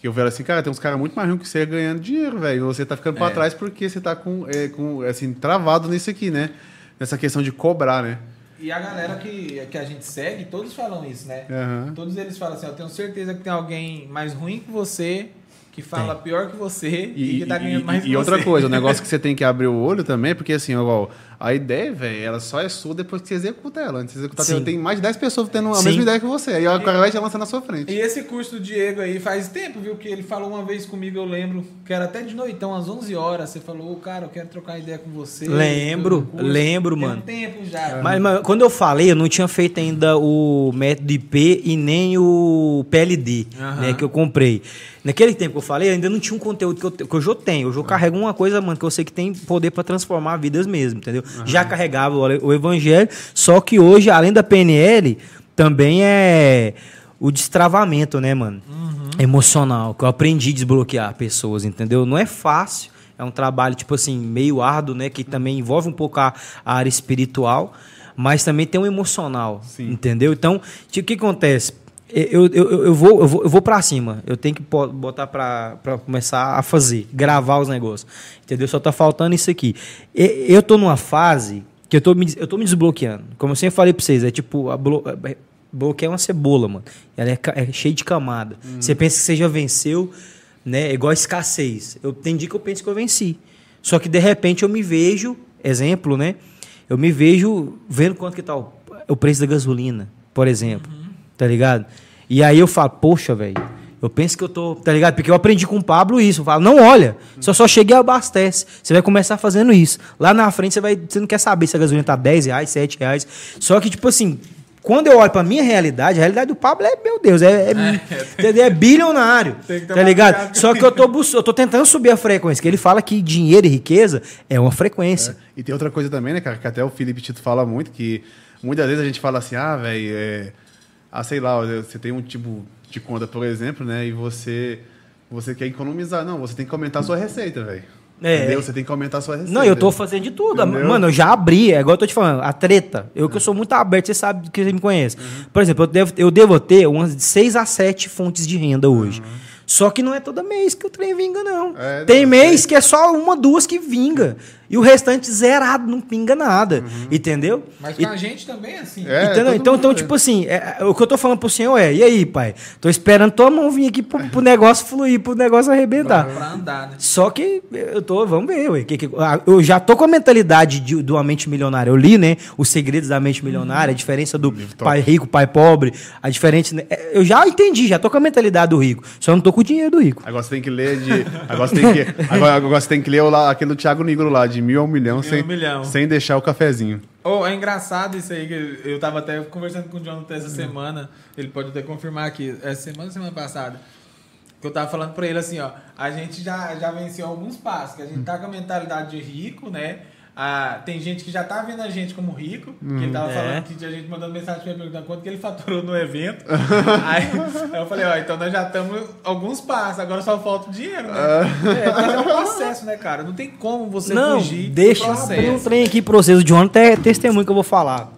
que eu falava assim, cara, tem uns caras muito mais ricos que você ganhando dinheiro, velho. Você tá ficando pra É. trás porque você tá com, é, com, assim, travado nisso aqui, né? Nessa questão de cobrar, né? E a galera que, que a gente segue, todos falam isso, né? Aham. Todos eles falam assim, eu tenho certeza que tem alguém mais ruim que você, que fala pior que você e, E, que tá e- ganhando mais e que outra coisa, o [laughs] negócio que você tem que abrir o olho também, porque assim, igual, a ideia, velho, ela só é sua depois que você executa ela. Antes de você executar, Sim. tem mais de 10 pessoas tendo a Sim. mesma ideia que você. Aí o cara vai te lançar na sua frente. E esse curso do Diego aí faz tempo, viu? Que ele falou uma vez comigo, eu lembro, que era até de noitão, às 11 horas. Você falou, "Ô, cara, eu quero trocar ideia com você. Lembro, sobre o curso." lembro, Tem mano. um tempo já. Mas, mas quando eu falei, eu não tinha feito ainda o método IP e nem o PLD, né, que eu comprei. Naquele tempo que eu falei, eu ainda não tinha um conteúdo que eu, que eu já tenho. Hoje eu carrego uma coisa, mano, que eu sei que tem poder pra transformar vidas mesmo, entendeu? Já carregava o, o evangelho, só que hoje, além da PNL, também é o destravamento, né, mano? Emocional, que eu aprendi a desbloquear pessoas, entendeu? Não é fácil. É um trabalho, tipo assim, meio árduo, né? Que também envolve um pouco a, a área espiritual, mas também tem um emocional, Sim. entendeu? Então, o que acontece? Eu, eu, eu, vou, eu, vou, eu vou pra cima. Eu tenho que botar pra, pra começar a fazer, gravar os negócios. Entendeu? Só tá faltando isso aqui. Eu tô numa fase que eu tô me, eu tô me desbloqueando. Como eu sempre falei pra vocês, é tipo, a blo, é- bloqueio é uma cebola, mano. Ela é, é cheia de camada. Você pensa que você já venceu, né? É igual a escassez. Eu, tem dia que eu penso que eu venci. Só que de repente eu me vejo, exemplo, né? Eu me vejo vendo quanto que tá o, o preço da gasolina, por exemplo. Tá ligado? E aí eu falo, poxa, velho, eu penso que eu tô, tá ligado? Porque eu aprendi com o Pablo isso. Eu falo, não olha, só só chega e abastece. Você vai começar fazendo isso. Lá na frente você vai, você não quer saber se a gasolina tá 10 reais, 7 reais. Só que, tipo assim, quando eu olho pra minha realidade, a realidade do Pablo é, meu Deus, é, é, entendeu? é bilionário. [laughs] Tá ligado? cuidado. Só que eu tô, eu tô tentando subir a frequência, que ele fala que dinheiro e riqueza é uma frequência. E tem outra coisa também, né, cara, que até o Felipe Tito fala muito, que muitas vezes a gente fala assim, ah, velho, é... ah, sei lá, você tem um tipo de conta, por exemplo, né, e você você quer economizar. Não, você tem que aumentar a sua receita, velho. É. Entendeu? Você tem que aumentar a sua receita. Não, eu tô fazendo de tudo. Entendeu? Mano, eu já abri, é igual eu tô te falando, a treta. Eu que eu sou muito aberto, você sabe que você me conhece. Por exemplo, eu devo, eu devo ter umas de 6 a 7 fontes de renda hoje. Só que não é todo mês que o trem vinga, não. É, Tem não, mês que é só uma, duas que vinga. E o restante zerado, não pinga nada. Entendeu? Mas E- com a gente também é assim. É, Entendeu? Então, então é. tipo assim, é, é, o que eu tô falando pro senhor é, e aí, pai? Tô esperando tua mão vir aqui pro, pro negócio fluir, pro negócio arrebentar. Pra andar, né? Só que eu tô, vamos ver, ué, que, que- eu já tô com a mentalidade de, do A Mente Milionária. Eu li, né? Os segredos da mente milionária, a diferença do Livro top. pai rico, pai pobre, a diferença. né? É, Eu já entendi, já tô com a mentalidade do rico. Só não tô com o dinheiro do rico. Agora você tem que ler de. Agora você tem que, agora, agora você tem que ler o lá, aquele do Thiago Negro lá, de mil a um milhão, sem, um milhão. sem deixar o cafezinho. Oh, é engraçado isso aí, que eu tava até conversando com o Jonathan essa semana, ele pode até confirmar aqui, essa semana ou semana passada, que eu tava falando pra ele assim, ó, a gente já, já venceu alguns passos, que a gente tá com a mentalidade de rico, né? Ah, tem gente que já tá vendo a gente como rico, que ele tava É. falando que tinha gente mandando mensagem pra ele perguntando quanto que ele faturou no evento. [laughs] aí, aí eu falei, ó, então nós já estamos alguns passos, agora só falta o dinheiro, né? É, mas é um processo, né, cara? Não tem como você não, fugir deixa eu abrir um processo. trem aqui pra vocês. O Jonathan é testemunho que eu vou falar.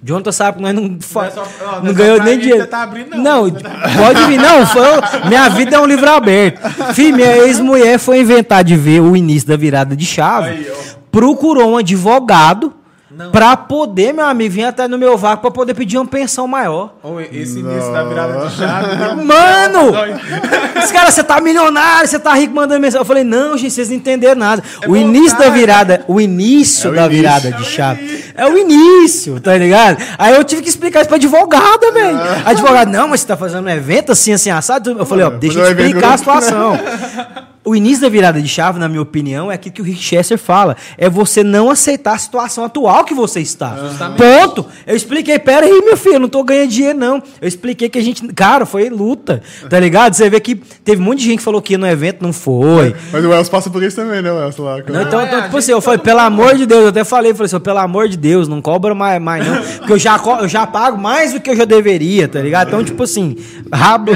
O Jonathan sabe que nós não, fa- Não é só- ó, não é ganhou nem dinheiro. você tá abrindo, não. não, pode vir. Não, foi- minha vida é um livro aberto. Fih, minha ex-mulher foi inventar de ver o início da virada de chave. Aí, ó. Procurou um advogado Não. pra poder, meu amigo, vir até no meu vácuo pra poder pedir uma pensão maior. Ou esse início da virada de chave. um Mano! [laughs] Os caras, você tá milionário, você tá rico mandando mensagem. Eu falei, não, gente, vocês não entenderam nada. o bom, início cara. da virada, o início É o da início. virada É de o chave. É o início, tá ligado? Aí eu tive que explicar isso pra advogada, velho. Ah. Advogado, não, mas você tá fazendo um evento assim, assim, assado. Eu falei, ó, deixa eu evento explicar a situação. [laughs] O início da virada de chave, na minha opinião, é aquilo que o Rick Chester fala. É você não aceitar a situação atual que você está. Justamente. Ponto. Eu expliquei, pera aí, meu filho, eu não tô ganhando dinheiro, não. Eu expliquei que a gente. Cara, foi luta. Tá ligado? Você vê que teve um monte de gente que falou que ia no evento, não foi. Mas o Elcio passa por isso também, né, Elcio lá? Não, então, é, então, tipo assim, eu falei, pelo mundo- amor de Deus, eu até falei, falei assim, pelo amor de Deus, não cobra mais, mais não. Porque eu já, eu já pago mais do que eu já deveria, tá ligado? Então, tipo assim, rabo.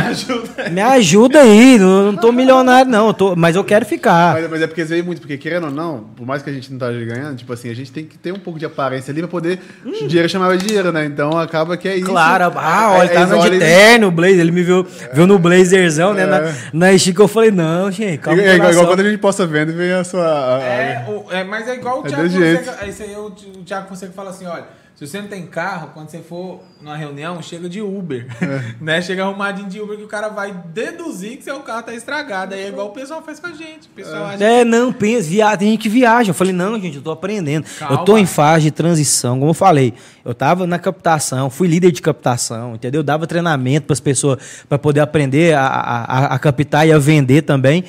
Me ajuda, aí, não, não tô milionário, não. eu tô- mas eu quero ficar. Mas, mas é porque veio muito, porque querendo ou não, por mais que a gente não tá ganhando, tipo assim, a gente tem que ter um pouco de aparência ali pra poder o dinheiro chamar dinheiro, né? Então acaba que é isso. Claro, ah, É- olha, tá eles no de olham- terno, o blazer, ele me viu, viu no blazerzão, né, na, na Chica, eu falei, não, gente, calma É, igual, igual quando a gente posta venda e vem a sua. a- a- É, o- é, mas é igual o É Thiago. Fonseca. Esse aí, o, o Thiago Fonseca fala assim: olha, Se você não tem carro, quando você for numa reunião, chega de Uber. É. [laughs] né? Chega arrumadinho de Uber que o cara vai deduzir que seu carro tá estragado. Aí é igual o pessoal faz com a gente. O pessoal acha É, não, pensa, via, tem gente que viaja. Eu falei, não, gente, eu tô aprendendo. Calma. Eu tô em fase de transição, como eu falei. Eu tava na captação, fui líder de captação, entendeu? Dava treinamento para as pessoas para poder aprender a, a, a- a captar e a vender também.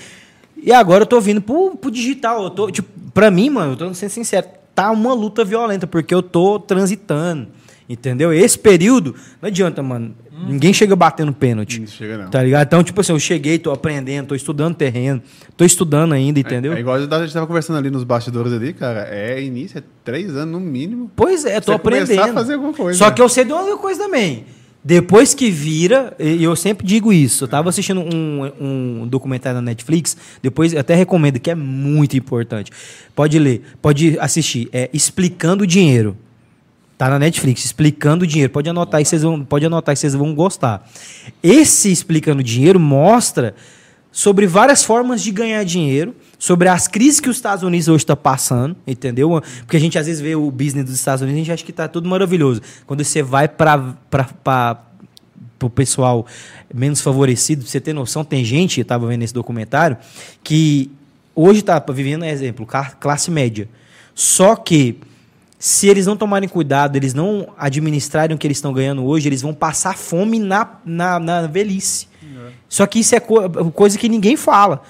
E agora eu tô vindo pro, pro digital. Eu tô, tipo, pra mim, mano, eu tô sendo sincero, tá uma luta violenta, porque eu tô transitando. Entendeu? Esse período, não adianta, mano. Ninguém chega batendo pênalti. Não chega, não. Tá ligado? Então, tipo assim, eu cheguei, tô aprendendo, tô estudando terreno, tô estudando ainda, entendeu? É, é igual a gente tava conversando ali nos bastidores ali, cara. É início, é três anos no mínimo. Pois é, tô começar aprendendo. a fazer alguma coisa, Só que eu sei de uma coisa também. Depois que vira, e eu sempre digo isso. Eu tava assistindo um, um documentário na Netflix, depois eu até recomendo, que é muito importante. Pode ler, pode assistir. É Explicando o Dinheiro. Tá na Netflix, explicando o dinheiro. Pode anotar aí, vocês vão, pode anotar aí, vocês vão gostar. Esse explicando o dinheiro mostra sobre várias formas de ganhar dinheiro, sobre as crises que os Estados Unidos hoje está passando, entendeu? Porque a gente às vezes vê o business dos Estados Unidos e a gente acha que está tudo maravilhoso. Quando você vai para o pessoal menos favorecido, você ter noção, tem gente, eu estava vendo esse documentário, que hoje está vivendo, exemplo, classe média. Só que se eles não tomarem cuidado, eles não administrarem o que eles estão ganhando hoje, eles vão passar fome na, na, na velhice. Só que isso é co- coisa que ninguém fala.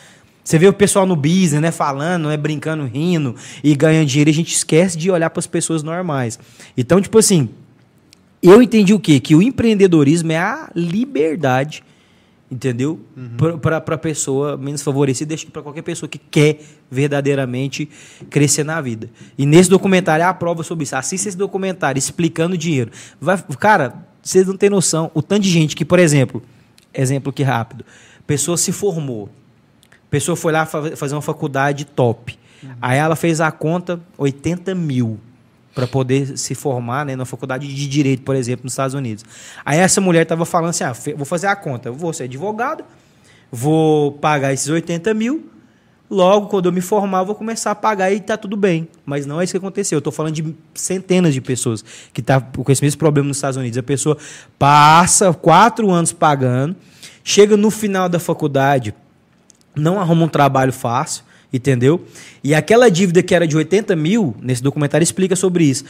Você vê o pessoal no business, né, falando, né, brincando, rindo e ganhando dinheiro, e a gente esquece de olhar para as pessoas normais. Então, tipo assim, eu entendi o quê? Que o empreendedorismo é a liberdade, entendeu? Para a pessoa menos favorecida, para qualquer pessoa que quer verdadeiramente crescer na vida. E nesse documentário é a prova sobre isso. Assista esse documentário explicando o dinheiro. Vai, cara, vocês não têm noção. O tanto de gente que, por exemplo, exemplo que rápido, pessoa se formou, pessoa foi lá fa- fazer uma faculdade top. Aí ela fez a conta 80 mil para poder se formar né, na faculdade de direito, por exemplo, nos Estados Unidos. Aí essa mulher estava falando assim: ah, vou fazer a conta, vou ser advogado, vou pagar esses 80 mil, logo quando eu me formar, eu vou começar a pagar e tá tudo bem. Mas não é isso que aconteceu. Eu estou falando de centenas de pessoas que estão com esse mesmo problema nos Estados Unidos. A pessoa passa quatro anos pagando, chega no final da faculdade, não arruma um trabalho fácil, entendeu? E aquela dívida que era de 80 mil, nesse documentário explica sobre isso.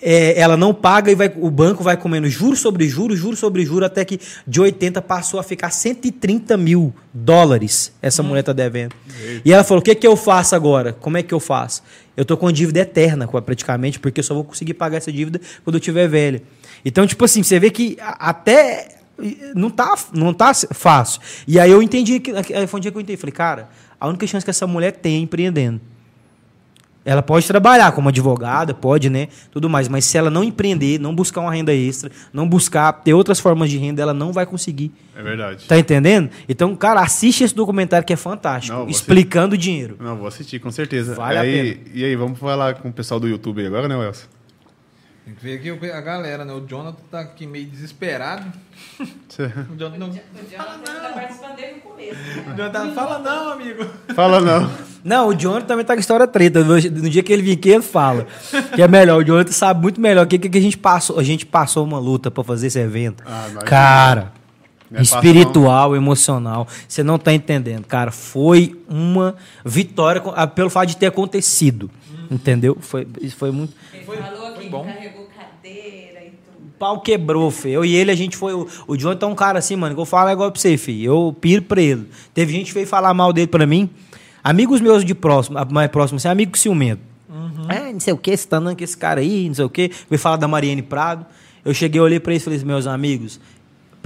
É, ela não paga e vai, o banco vai comendo juros sobre juros, juros sobre juros, até que de 80 passou a ficar 130 mil dólares essa mulher tá devendo. E ela falou: o que, que eu faço agora? Como é que eu faço? Eu tô com dívida eterna, praticamente, porque eu só vou conseguir pagar essa dívida quando eu tiver velha. Então, tipo assim, você vê que até não tá, não tá fácil. E aí eu entendi que foi um dia que eu entendi. Falei, cara, a única chance que essa mulher tem é empreendendo. Ela pode trabalhar como advogada, pode, né? Tudo mais. Mas se ela não empreender, não buscar uma renda extra, não buscar ter outras formas de renda, ela não vai conseguir. É verdade. Tá entendendo? Então, cara, assiste esse documentário que é fantástico. Não, explicando o dinheiro. Não, vou assistir, com certeza. Vale a aí, pena. E aí, vamos falar com o pessoal do YouTube agora, né, Welson? Tem que ver aqui o- a galera, né? O Jonathan tá aqui meio desesperado. [laughs] O Jonathan não. O Jonathan tá participando desde o começo. O Né? Jonathan fala, não, amigo. Fala não. Não, o Jonathan também tá com história treta. No dia que ele vir aqui, ele fala. Que é melhor. O Jonathan sabe muito melhor o que, que a gente passou. A gente passou uma luta pra fazer esse evento. Ah. Cara, Não é espiritual, emocional. Você não tá entendendo, cara. Foi uma vitória pelo fato de ter acontecido. Entendeu? Foi, isso foi muito. Ele Foi- falou foi que bom. carregou cadeira e tudo. O pau quebrou, filho. Eu e ele, a gente foi. O, o Jonathan é um cara assim, mano, que eu falo igual pra você, filho. Eu piro pra ele. Teve gente que veio falar mal dele pra mim. Amigos meus de próximo, mais próximo, assim, amigo ciumento. É, não sei o que, você tá andando com esse cara aí, não sei o que. Veio falar da Mariane Prado. Eu cheguei, olhei pra eles e falei, assim, meus amigos,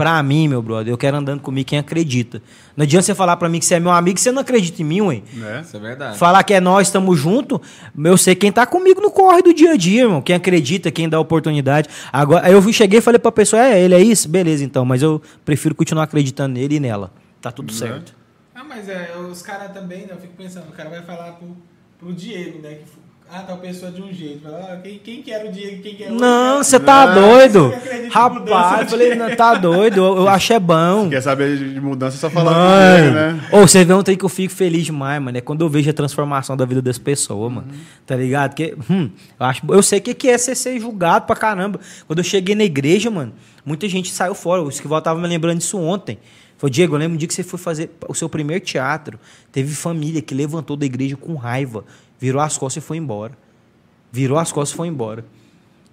pra mim, meu brother, eu quero andando comigo quem acredita. Não adianta você falar pra mim que você é meu amigo você não acredita em mim, ué. Né? Isso é verdade. Falar que é nós, estamos juntos, eu sei quem tá comigo no corre do dia a dia, irmão. Quem acredita, quem dá oportunidade. Agora, eu cheguei e falei pra pessoa, é, ele é isso? Beleza, então, mas eu prefiro continuar acreditando nele e nela. Tá tudo Né? certo. Ah, mas é, os caras também, né? Eu fico pensando, o cara vai falar pro, pro Diego, né? Que, Ah, tal pessoa de um jeito. Fala, ah, quem, quem que era o Diego? Quem que o Não, você tá Não, doido. Rapaz, eu falei, não, tá doido. Eu, eu acho é bom. Quer saber de mudança, é só falar com ele, né? Ô, você vê um trem que eu fico feliz demais, mano. É quando eu vejo a transformação da vida das pessoas, mano. Tá ligado? Que, hum, eu, acho, eu sei o que que é ser, ser julgado pra caramba. Quando eu cheguei na igreja, mano, muita gente saiu fora. O Esquival tava me lembrando disso ontem. Falei, Diego, eu lembro um dia que você foi fazer o seu primeiro teatro. Teve família que levantou da igreja com raiva, virou as costas e foi embora. Virou as costas e foi embora.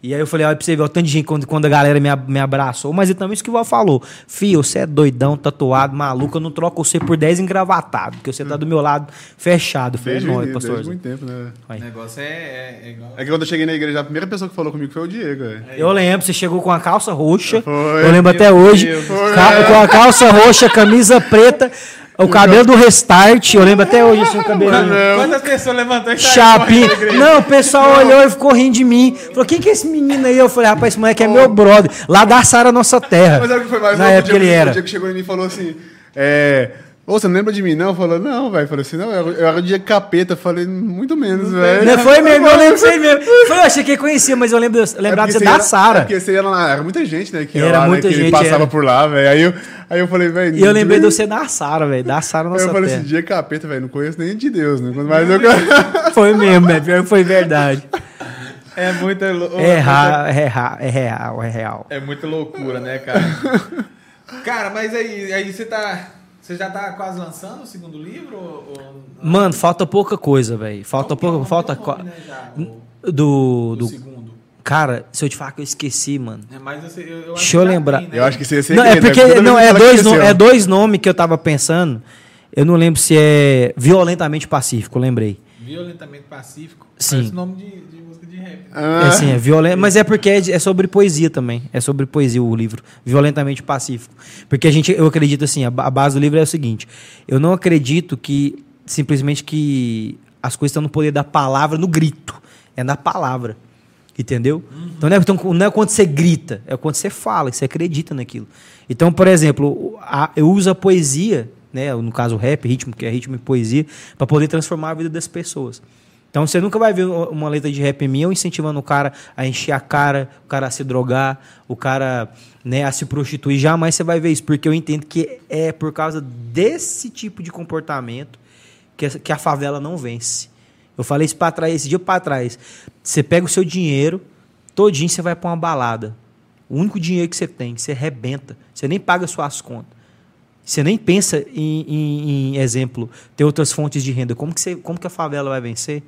E aí eu falei, olha pra você ver, o tanto de gente quando, quando a galera me, me abraçou. Mas então isso que o Val falou. Fio, você é doidão, tatuado, maluco, eu não troco você por 10 engravatados, porque você tá do meu lado fechado. Falei, é Desde, nóis, desde pastor. muito tempo, né? O negócio é, é, é igual. É que quando eu cheguei na igreja, a primeira pessoa que falou comigo foi o Diego, velho. Eu lembro, você chegou com a calça roxa. Foi. eu lembro até hoje. Ca- com a calça roxa, camisa preta, o cabelo do restart. Eu lembro até hoje assim, o cabelo. Quantas pessoas levantou e Chapinha. Não, o pessoal olhou e ficou rindo de mim. Falou, quem que é esse menino aí? Eu falei, rapaz, esse moleque é meu brother. Lá da Sara Nossa Terra. Mas sabe o que foi mais Na época ele era. O Diego chegou em mim e falou assim: é. Ô, você não lembra de mim, não? Falou, não, velho. Falei assim, não, eu, eu era o Diego Capeta. Falei, muito menos, velho. Não foi mesmo, eu lembro você [laughs] mesmo. Foi, eu achei que ele conhecia, mas eu lembro, eu lembrava de porque você da ia- É Sara. porque você ia lá, era muita gente, né? Que Era lá, né, muita que gente, passava era. por lá, velho. Aí eu, aí eu falei, velho. E eu lembrei de você da Sara, velho. Da Sara Aí Nossa eu falei assim, Diego Capeta, velho. Não conheço nem de Deus, né? Mas eu. [laughs] Foi mesmo, velho. Pior que foi verdade. É muita, lou- É é real, é real, é real. É muita loucura, né, cara? [laughs] cara, mas aí, aí você tá. Você já tá quase lançando o segundo livro? Ou, ou- Mano, falta pouca coisa, velho. Falta Qual que é o pouca. Falta. Nome, né, já, o- Do. o do segundo. Cara, se eu te falar que eu esqueci, mano. É, mas eu, sei- eu, eu acho Deixa eu já lembrar. tem, né? Eu acho que você ia ser Não, é né? porque. Toda Não, é dois, no- é dois nomes que eu tava pensando. Eu não lembro se é violentamente pacífico, lembrei. Violentamente Pacífico. Sim. Parece nome de, de. Ah, É assim, é violento, mas é porque é, é sobre poesia também. É sobre poesia o livro, violentamente pacífico. Porque a gente, eu acredito assim, a, a base do livro é o seguinte: eu não acredito que simplesmente que as coisas estão no poder da palavra, no grito, é na palavra. Entendeu? Então, não é, então não é quando você grita, é quando você fala, que você acredita naquilo. Então, por exemplo, a- eu uso a poesia, né, no caso o rap, ritmo, que é ritmo e poesia, para poder transformar a vida das pessoas. Então você nunca vai ver uma letra de rap minha incentivando o cara a encher a cara, o cara a se drogar, o cara né, a se prostituir. Jamais você vai ver isso, porque eu entendo que é por causa desse tipo de comportamento que, que a favela não vence. Eu falei isso para trás, esse dia para trás. Você pega o seu dinheiro, todinho você vai para uma balada. O único dinheiro que você tem, você arrebenta. Você nem paga suas contas. Você nem pensa em, em- em, exemplo, ter outras fontes de renda. Como que, você, como que a favela vai vencer?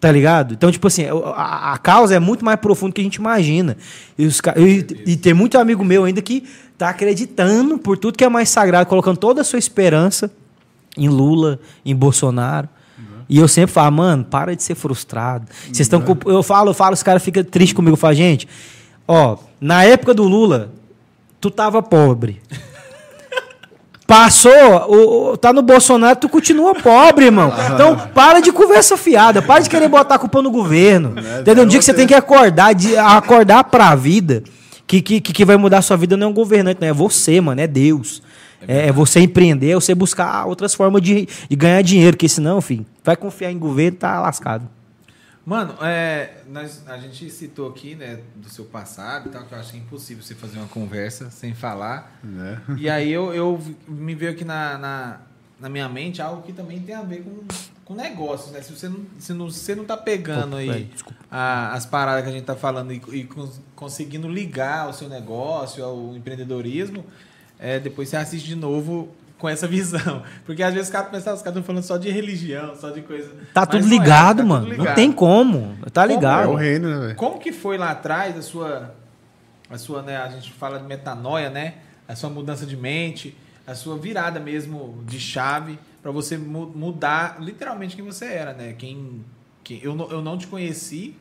Tá ligado? Então, tipo assim, a, a causa é muito mais profunda do que a gente imagina. E, os, e, e tem muito amigo meu ainda que tá acreditando por tudo que é mais sagrado, colocando toda a sua esperança em Lula, em Bolsonaro. E eu sempre falo, mano, para de ser frustrado. Vocês estão com- eu falo, eu falo, os caras ficam tristes comigo, eu falo, gente, ó, na época do Lula, tu tava pobre. Passou, o, tá no Bolsonaro, tu continua pobre, irmão. [laughs] Então, para de conversa fiada, para de querer botar a culpa no governo. Entendeu? Um dia que você tem que acordar, de, acordar pra vida, que, que, que vai mudar a sua vida não é um governante, não é você, mano, é Deus. É, é você empreender, é você buscar outras formas de, de ganhar dinheiro, porque senão, enfim, vai confiar em governo, tá lascado. Mano, é, nós, a gente citou aqui, né, do seu passado e tal, que eu acho que é impossível você fazer uma conversa sem falar. né? E aí eu, eu me veio aqui na, na, na minha mente algo que também tem a ver com, com negócios, né? Se você não, se não, você não tá pegando Opa, aí a- as paradas que a gente tá falando e, e cons- conseguindo ligar o seu negócio ao empreendedorismo, é, depois você assiste de novo com essa visão. [laughs] Porque às vezes os caras pensam, os caras estão falando só de religião, só de coisa. Tá Mas tudo não é, ligado, tá tudo mano. Não ligado. tem como. Tá Como É ligado. o reino, né, velho? Como que foi lá atrás a sua, a sua, né, a gente fala de metanoia, né? A sua mudança de mente, a sua virada mesmo de chave para você mu- mudar literalmente quem você era, né? Quem, quem eu, não- eu não te conheci,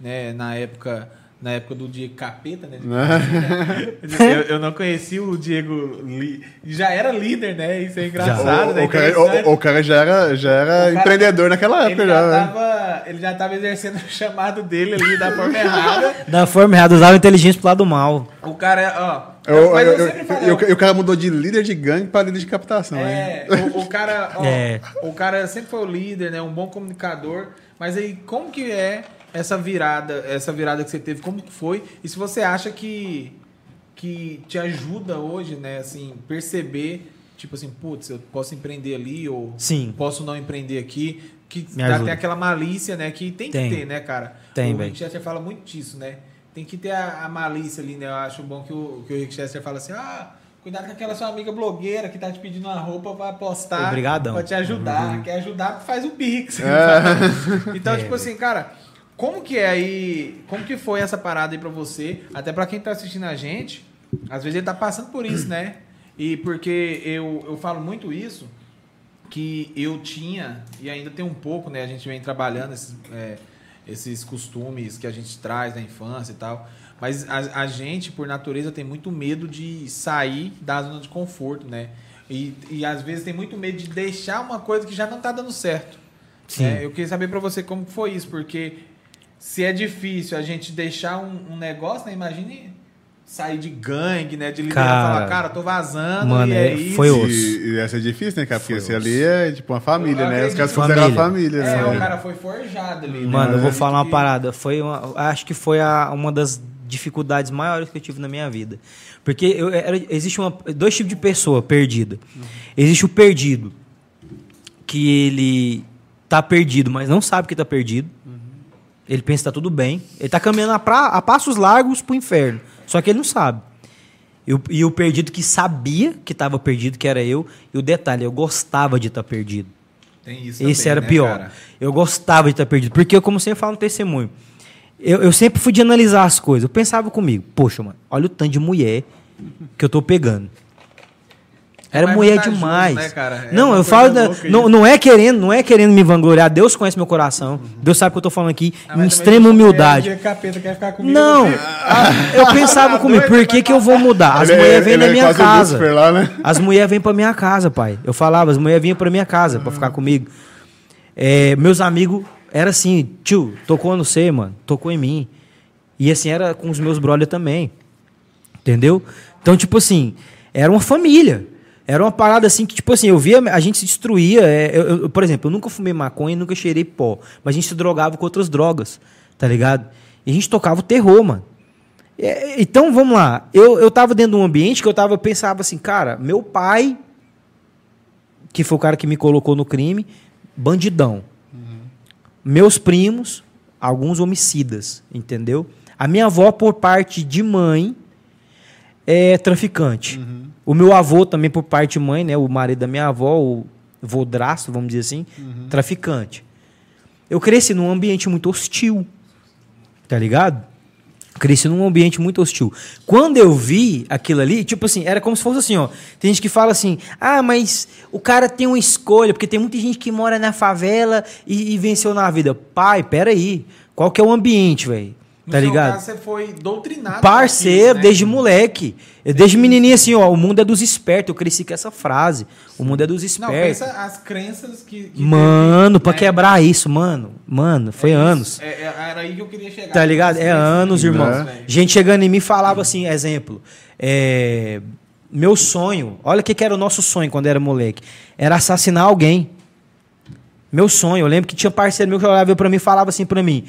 né? Na época, na época do Diego Capeta, né? [laughs] eu, eu não conheci o Diego, Li- já era líder, né? Isso é engraçado, O, né? o cara, o- o cara já era, já era cara- empreendedor naquela época ele já, já, velho. tava, ele já tava exercendo o chamado dele ali da forma errada. [laughs] Da forma errada, usava inteligência pro lado mal. O cara, ó, Eu, Mas eu, eu eu, sempre falei, eu- eu- o cara mudou de líder de gangue para líder de captação. hein? É, o, o cara, ó, [laughs] É. o cara sempre foi o líder, né? Um bom comunicador. Mas aí, como que é essa virada, essa virada que você teve? Como que foi? E se você acha que que te ajuda hoje, né? Assim, perceber, tipo assim, putz, eu posso empreender ali ou Sim. posso não empreender aqui. Que Me dá- ajuda. tem aquela malícia, né? Que tem, Tem. que ter, né, cara? Tem, o velho. Rick Chester fala muito disso, né? Tem que ter a, a malícia ali, né? Eu acho bom que o, que o Rick Chester fala assim, ah, cuidado com aquela sua amiga blogueira que tá te pedindo uma roupa pra postar. Obrigadão. Pra te ajudar. Quer ajudar, faz o Pix. [laughs] então, É, tipo assim, cara, como que é aí... Como que foi essa parada aí pra você? Até pra quem tá assistindo a gente, às vezes ele tá passando por isso, né? E porque eu, eu falo muito isso, que eu tinha, e ainda tem um pouco, né? A gente vem trabalhando esses, é, esses costumes que a gente traz da infância e tal. Mas a, a gente, por natureza, tem muito medo de sair da zona de conforto, né? E, e às vezes tem muito medo de deixar uma coisa que já não tá dando certo. Sim. É, eu queria saber pra você como foi isso, porque se é difícil a gente deixar um, um negócio, né? Imagine sair de gangue, né? De liderar e Cara, falar, cara, tô vazando, mano, e é, é- isso. foi o- E, e essa é difícil, né, cara? Porque osso. ali é tipo uma família, né? Os caras consideram a Família. família. É, né? o cara foi forjado ali. né? Mano, eu vou falar uma parada. Foi uma- acho que foi a- uma das dificuldades maiores que eu tive na minha vida. Porque eu, era- existe uma, dois tipos de pessoa perdida. Existe o perdido, que ele tá perdido, mas não sabe que tá perdido. Ele pensa que tá tudo bem. Ele tá caminhando a, pra- a passos largos pro inferno. Só que ele não sabe. E o, e o perdido que sabia que estava perdido, que era eu. E o detalhe, eu gostava de estar perdido. Tem isso Esse também, era né, pior. cara? Eu gostava de estar perdido. Porque, eu, como sempre falo no testemunho, eu, eu sempre fui de analisar as coisas. Eu pensava comigo, poxa, mano, olha o tanto de mulher que eu tô pegando. Era mais mulher vantajoso, demais. né, cara? É não, uma eu falo. da- não, não é querendo, não é querendo me vangloriar. Deus conhece meu coração. Deus sabe que eu tô falando aqui Ah, em mas extrema humildade. é de capeta, quer ficar comigo, Não, você- a- eu pensava [laughs] comigo, Doido, por que, que eu vou mudar? As é- mulheres vêm na é minha o casa. Lá, né? As mulheres vêm pra minha casa, pai. Eu falava, as mulheres vinham pra minha casa pra ficar comigo. É, meus amigos, era assim, tio, tocou no você, mano, tocou em mim. E assim, era com os meus brothers também. Entendeu? Então, tipo assim, era uma família. Era uma parada assim que, tipo assim, eu via, a gente se destruía. é, eu- eu- por exemplo, eu nunca fumei maconha, nunca cheirei pó. Mas a gente se drogava com outras drogas, tá ligado? E a gente tocava o terror, mano. É, então, vamos lá. Eu, eu tava dentro de um ambiente que eu tava, eu pensava assim, cara, meu pai, que foi o cara que me colocou no crime, bandidão. Meus primos, alguns homicidas, entendeu? A minha avó, por parte de mãe, é traficante. O meu avô também, por parte de mãe, né? O marido da minha avó, o vodraço, vamos dizer assim, traficante. Eu cresci num ambiente muito hostil, tá ligado? Cresci num ambiente muito hostil. Quando eu vi aquilo ali, tipo assim, era como se fosse assim, ó. Tem gente que fala assim, ah, mas o cara tem uma escolha, porque tem muita gente que mora na favela e, e venceu na vida. Pai, peraí. Qual que é o ambiente, velho? No Tá seu ligado? caso, você foi doutrinado. Parceiro, né? desde moleque. Eu, Desde menininho assim, ó, o mundo é dos espertos. Eu cresci com essa frase. O mundo é dos Não, espertos. pensa as crenças que. que mano, teve, pra né? quebrar isso, mano. Mano, foi É anos. É, é, era aí que eu queria chegar. Tá ligado? É anos, irmão. Velho. Gente chegando em mim falava assim, exemplo. é, meu sonho, olha o que, que era o nosso sonho quando era moleque. Era assassinar alguém. Meu sonho, eu lembro que tinha parceiro meu que olhava pra mim e falava assim pra mim.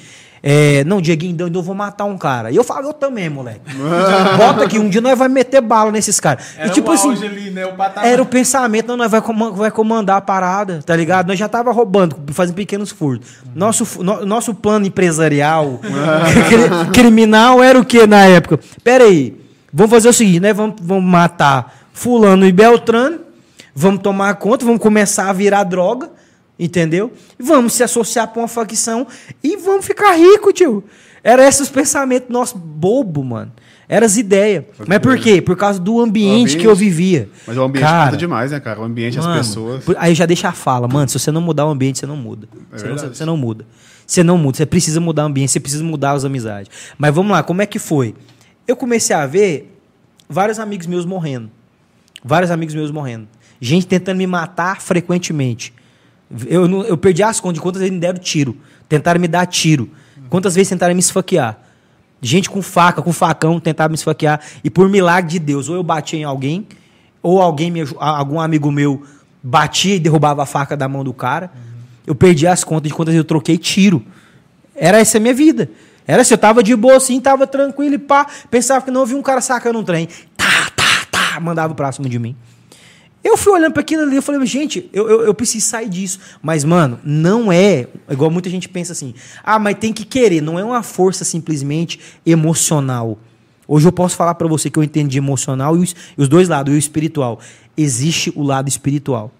É, não, Dieguinho, então eu vou matar um cara. E eu falo, eu também, moleque. [laughs] Bota aqui, um dia nós vamos meter bala nesses caras. Era E tipo o assim, ali, né? O era o pensamento, não, nós vai, coman- vai comandar a parada, tá ligado? Nós já tava roubando, fazendo pequenos furtos. Nosso, no- nosso plano empresarial, [laughs] [laughs] cri- criminal era o que na época? Pera aí, vamos fazer o seguinte, né? Vamos, vamos matar fulano e Beltrano, vamos tomar conta, vamos começar a virar droga, entendeu? Vamos se associar pra uma facção e vamos ficar rico, tio. Era esses os pensamentos nossos bobo, mano. Era as ideias. Mas por quê? Por causa do ambiente, que eu ambiente. vivia. Mas o ambiente Cara, conta demais, né, cara? O ambiente, Mano, as pessoas. Aí já deixa a fala, mano, se você não mudar o ambiente, você não muda. É você, não, você não muda. Você não muda, você precisa mudar o ambiente, você precisa mudar as amizades. Mas vamos lá, como é que foi? Eu comecei a ver vários amigos meus morrendo. Vários amigos meus morrendo. Gente tentando me matar frequentemente. Eu, não- eu perdi as contas de quantas vezes me deram tiro. Tentaram me dar tiro. Quantas vezes tentaram me esfaquear. Gente com faca, com facão, tentava me esfaquear. E por milagre de Deus, ou eu batia em alguém, ou alguém, me, algum amigo meu batia e derrubava a faca da mão do cara. Eu perdi as contas de quantas eu troquei tiro. Era essa a minha vida. Era assim, eu tava de boa assim, tava tranquilo e pá. Pensava que não havia um cara sacando um trem. Tá, tá, tá, mandava pra cima de mim. Eu fui olhando para aquilo ali, eu falei, gente, eu, eu, eu preciso sair disso. Mas, mano, não é igual muita gente pensa assim. Ah, mas tem que querer. Não é uma força simplesmente emocional. Hoje eu posso falar para você que eu entendo de emocional e os, e os dois lados, e o espiritual. Existe o lado espiritual.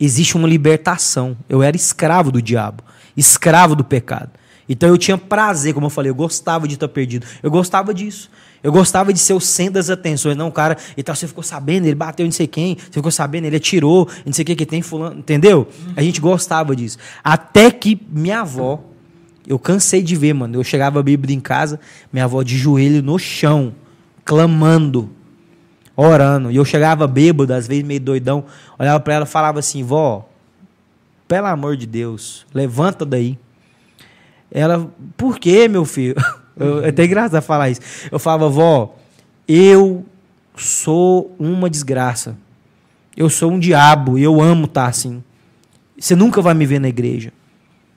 Existe uma libertação. Eu era escravo do diabo, escravo do pecado. Então eu tinha prazer, como eu falei, eu gostava de estar perdido. Eu gostava disso. Eu gostava de ser o centro das atenções. Não, cara, então você ficou sabendo, ele bateu não sei quem, você ficou sabendo, ele atirou, não sei o que que tem fulano, entendeu? A gente gostava disso. Até que minha avó, eu cansei de ver, mano. Eu chegava a Bíblia em casa, minha avó de joelho no chão, clamando, orando. E eu chegava bêbado, às vezes meio doidão, olhava para ela e falava assim: "Vó, pelo amor de Deus, levanta daí". Ela, por quê, meu filho? [laughs] Eu, é até engraçado falar isso. Eu falava, vó, eu sou uma desgraça. Eu sou um diabo e eu amo estar assim. Você nunca vai me ver na igreja.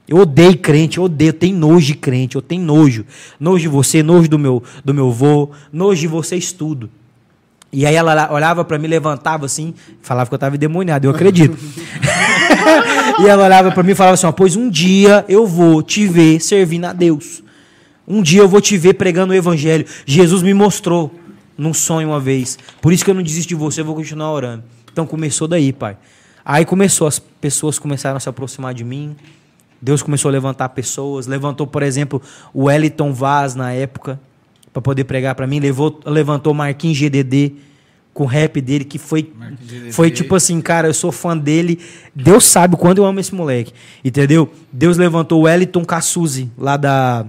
Eu odeio crente, eu odeio, eu tenho nojo de crente, eu tenho nojo. Nojo de você, nojo do meu, do meu vô, nojo de vocês tudo. E aí ela olhava para mim, levantava assim, falava que eu estava endemoniado, eu acredito. [laughs] e ela olhava para mim e falava assim: pois um dia eu vou te ver servindo a Deus. Um dia eu vou te ver pregando o evangelho. Jesus me mostrou num sonho uma vez. Por isso que eu não desisto de você, eu vou continuar orando. Então começou daí, pai. Aí começou, as pessoas começaram a se aproximar de mim. Deus começou a levantar pessoas. Levantou, por exemplo, o Wellington Vaz na época, para poder pregar para mim. Levou, levantou Marquinhos GDD com o rap dele, que foi, foi tipo assim, cara, eu sou fã dele. Deus sabe o quanto eu amo esse moleque. Entendeu? Deus levantou o Wellington Cassuzi, lá da,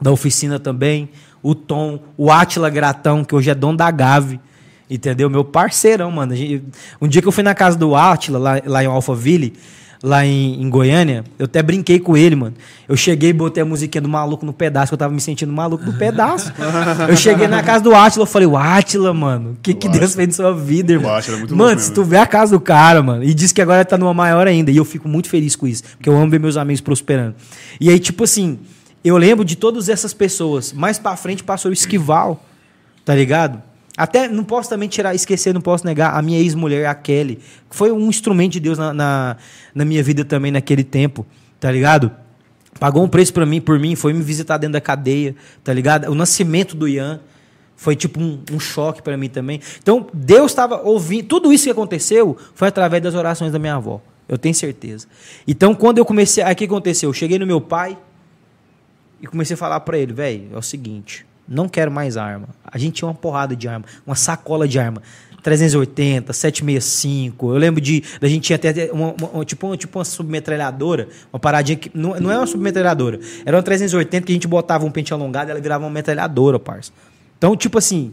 da oficina também. O Tom, o Atila Gratão, que hoje é dono da Gave. Entendeu? Meu parceirão, mano. Gente- Um dia que eu fui na casa do Atila, lá, lá em Alphaville, lá em, em Goiânia, eu até brinquei com ele, mano. Eu cheguei e botei a musiquinha do maluco no pedaço, que eu tava me sentindo maluco no pedaço. [laughs] eu cheguei na casa do Atila, eu falei, o Atila, mano, o que, que Deus fez na sua vida, irmão? Átila é muito mano, se tu vê a casa do cara, mano, e diz que agora tá numa maior ainda, e eu fico muito feliz com isso, porque eu amo ver meus amigos prosperando. E aí, tipo assim, eu lembro de todas essas pessoas. Mais pra frente passou o Esquival, tá ligado? Até não posso também tirar, esquecer, não posso negar a minha ex-mulher, a Kelly, que foi um instrumento de Deus na, na, na minha vida também naquele tempo, tá ligado? Pagou um preço pra mim, por mim, foi me visitar dentro da cadeia, tá ligado? O nascimento do Ian foi tipo um, um choque pra mim também. Então, Deus estava ouvindo, tudo isso que aconteceu foi através das orações da minha avó, eu tenho certeza. Então, quando eu comecei, aí o que aconteceu? Eu cheguei no meu pai, e comecei a falar pra ele, velho, é o seguinte, não quero mais arma. A gente tinha uma porrada de arma, uma sacola de arma. 380, 765. Eu lembro de da gente tinha até uma, uma- tipo, uma, tipo uma submetralhadora, uma paradinha que não, não é uma submetralhadora, era uma 380 que a gente botava um pente alongado e ela virava uma metralhadora, parça. Então, tipo assim,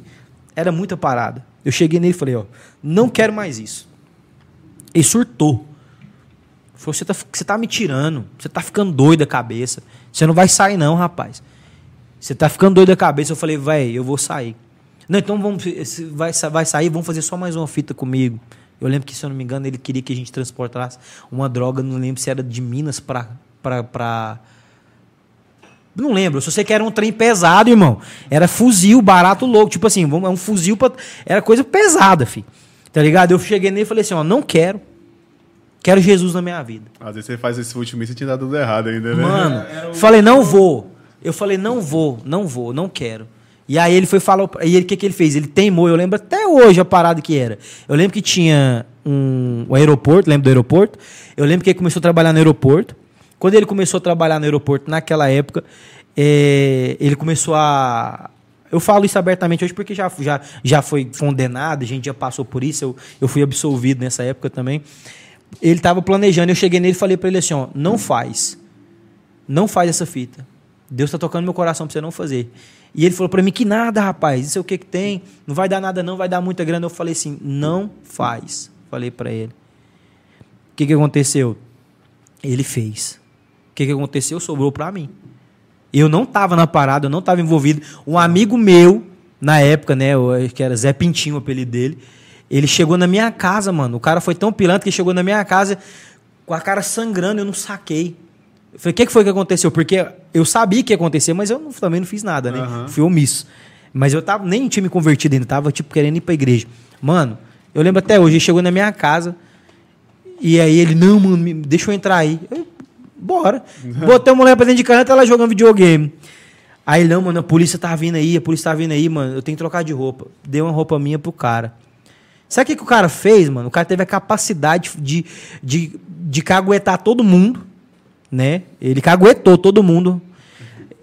era muita parada. Eu cheguei nele e falei, ó, não quero mais isso. Ele surtou. Falou, você tá, você tá me tirando. Você tá ficando doido da cabeça. Você não vai sair, não, rapaz. Você tá ficando doido da cabeça. Eu falei, vai, eu vou sair. Não, então vamos, vai, vai sair, vamos fazer só mais uma fita comigo. Eu lembro que, se eu não me engano, ele queria que a gente transportasse uma droga, não lembro se era de Minas pra, pra... Não lembro, eu só sei que era um trem pesado, irmão. Era fuzil, barato, louco. Tipo assim, é um fuzil pra. Era coisa pesada, filho. Tá ligado? Eu cheguei nele e falei assim: ó, não quero. Quero Jesus na minha vida. Às vezes você faz esse último e você tinha dado tudo errado ainda, né? Mano, o- falei, não vou. Eu falei, não vou, não vou, não quero. E aí ele foi falar, e ele o que, que ele fez? Ele teimou, eu lembro até hoje a parada que era. Eu lembro que tinha um, um aeroporto, lembro do aeroporto? Eu lembro que ele começou a trabalhar no aeroporto. Quando ele começou a trabalhar no aeroporto, naquela época, eh, ele começou a. Eu falo isso abertamente hoje porque já, já, já foi condenado, a gente já passou por isso, eu, eu fui absolvido nessa época também. Ele estava planejando, eu cheguei nele e falei para ele assim: ó, não faz. Não faz essa fita. Deus está tocando meu coração para você não fazer. E ele falou para mim que nada, rapaz, isso é o que que tem, não vai dar nada não, vai dar muita grana. Eu falei assim, não faz. Falei para ele. O que que aconteceu? Ele fez. O que que aconteceu? Sobrou para mim. Eu não tava na parada, eu não tava envolvido. Um amigo meu, na época, né, que era Zé Pintinho o apelido dele, ele chegou na minha casa, mano. O cara foi tão pilantra que chegou na minha casa com a cara sangrando, eu não saquei. Eu falei, o que, que foi que aconteceu? Porque eu sabia que ia acontecer, mas eu não- também não fiz nada, né? Aham. Fui omisso. Mas eu tava, nem tinha me convertido ainda, tava, tipo, querendo ir pra igreja. Mano, eu lembro até hoje, ele chegou na minha casa, e aí ele, não, mano, me- deixa eu entrar aí. Eu, bora. Botei a mulher pra dentro de casa, ela jogando videogame. Aí, não, mano, a polícia tá vindo aí, a polícia tá vindo aí, mano, eu tenho que trocar de roupa. Deu uma roupa minha pro cara. Sabe o que, que o cara fez, mano? O cara teve a capacidade de, de, de caguetar todo mundo, né? Ele caguetou todo mundo.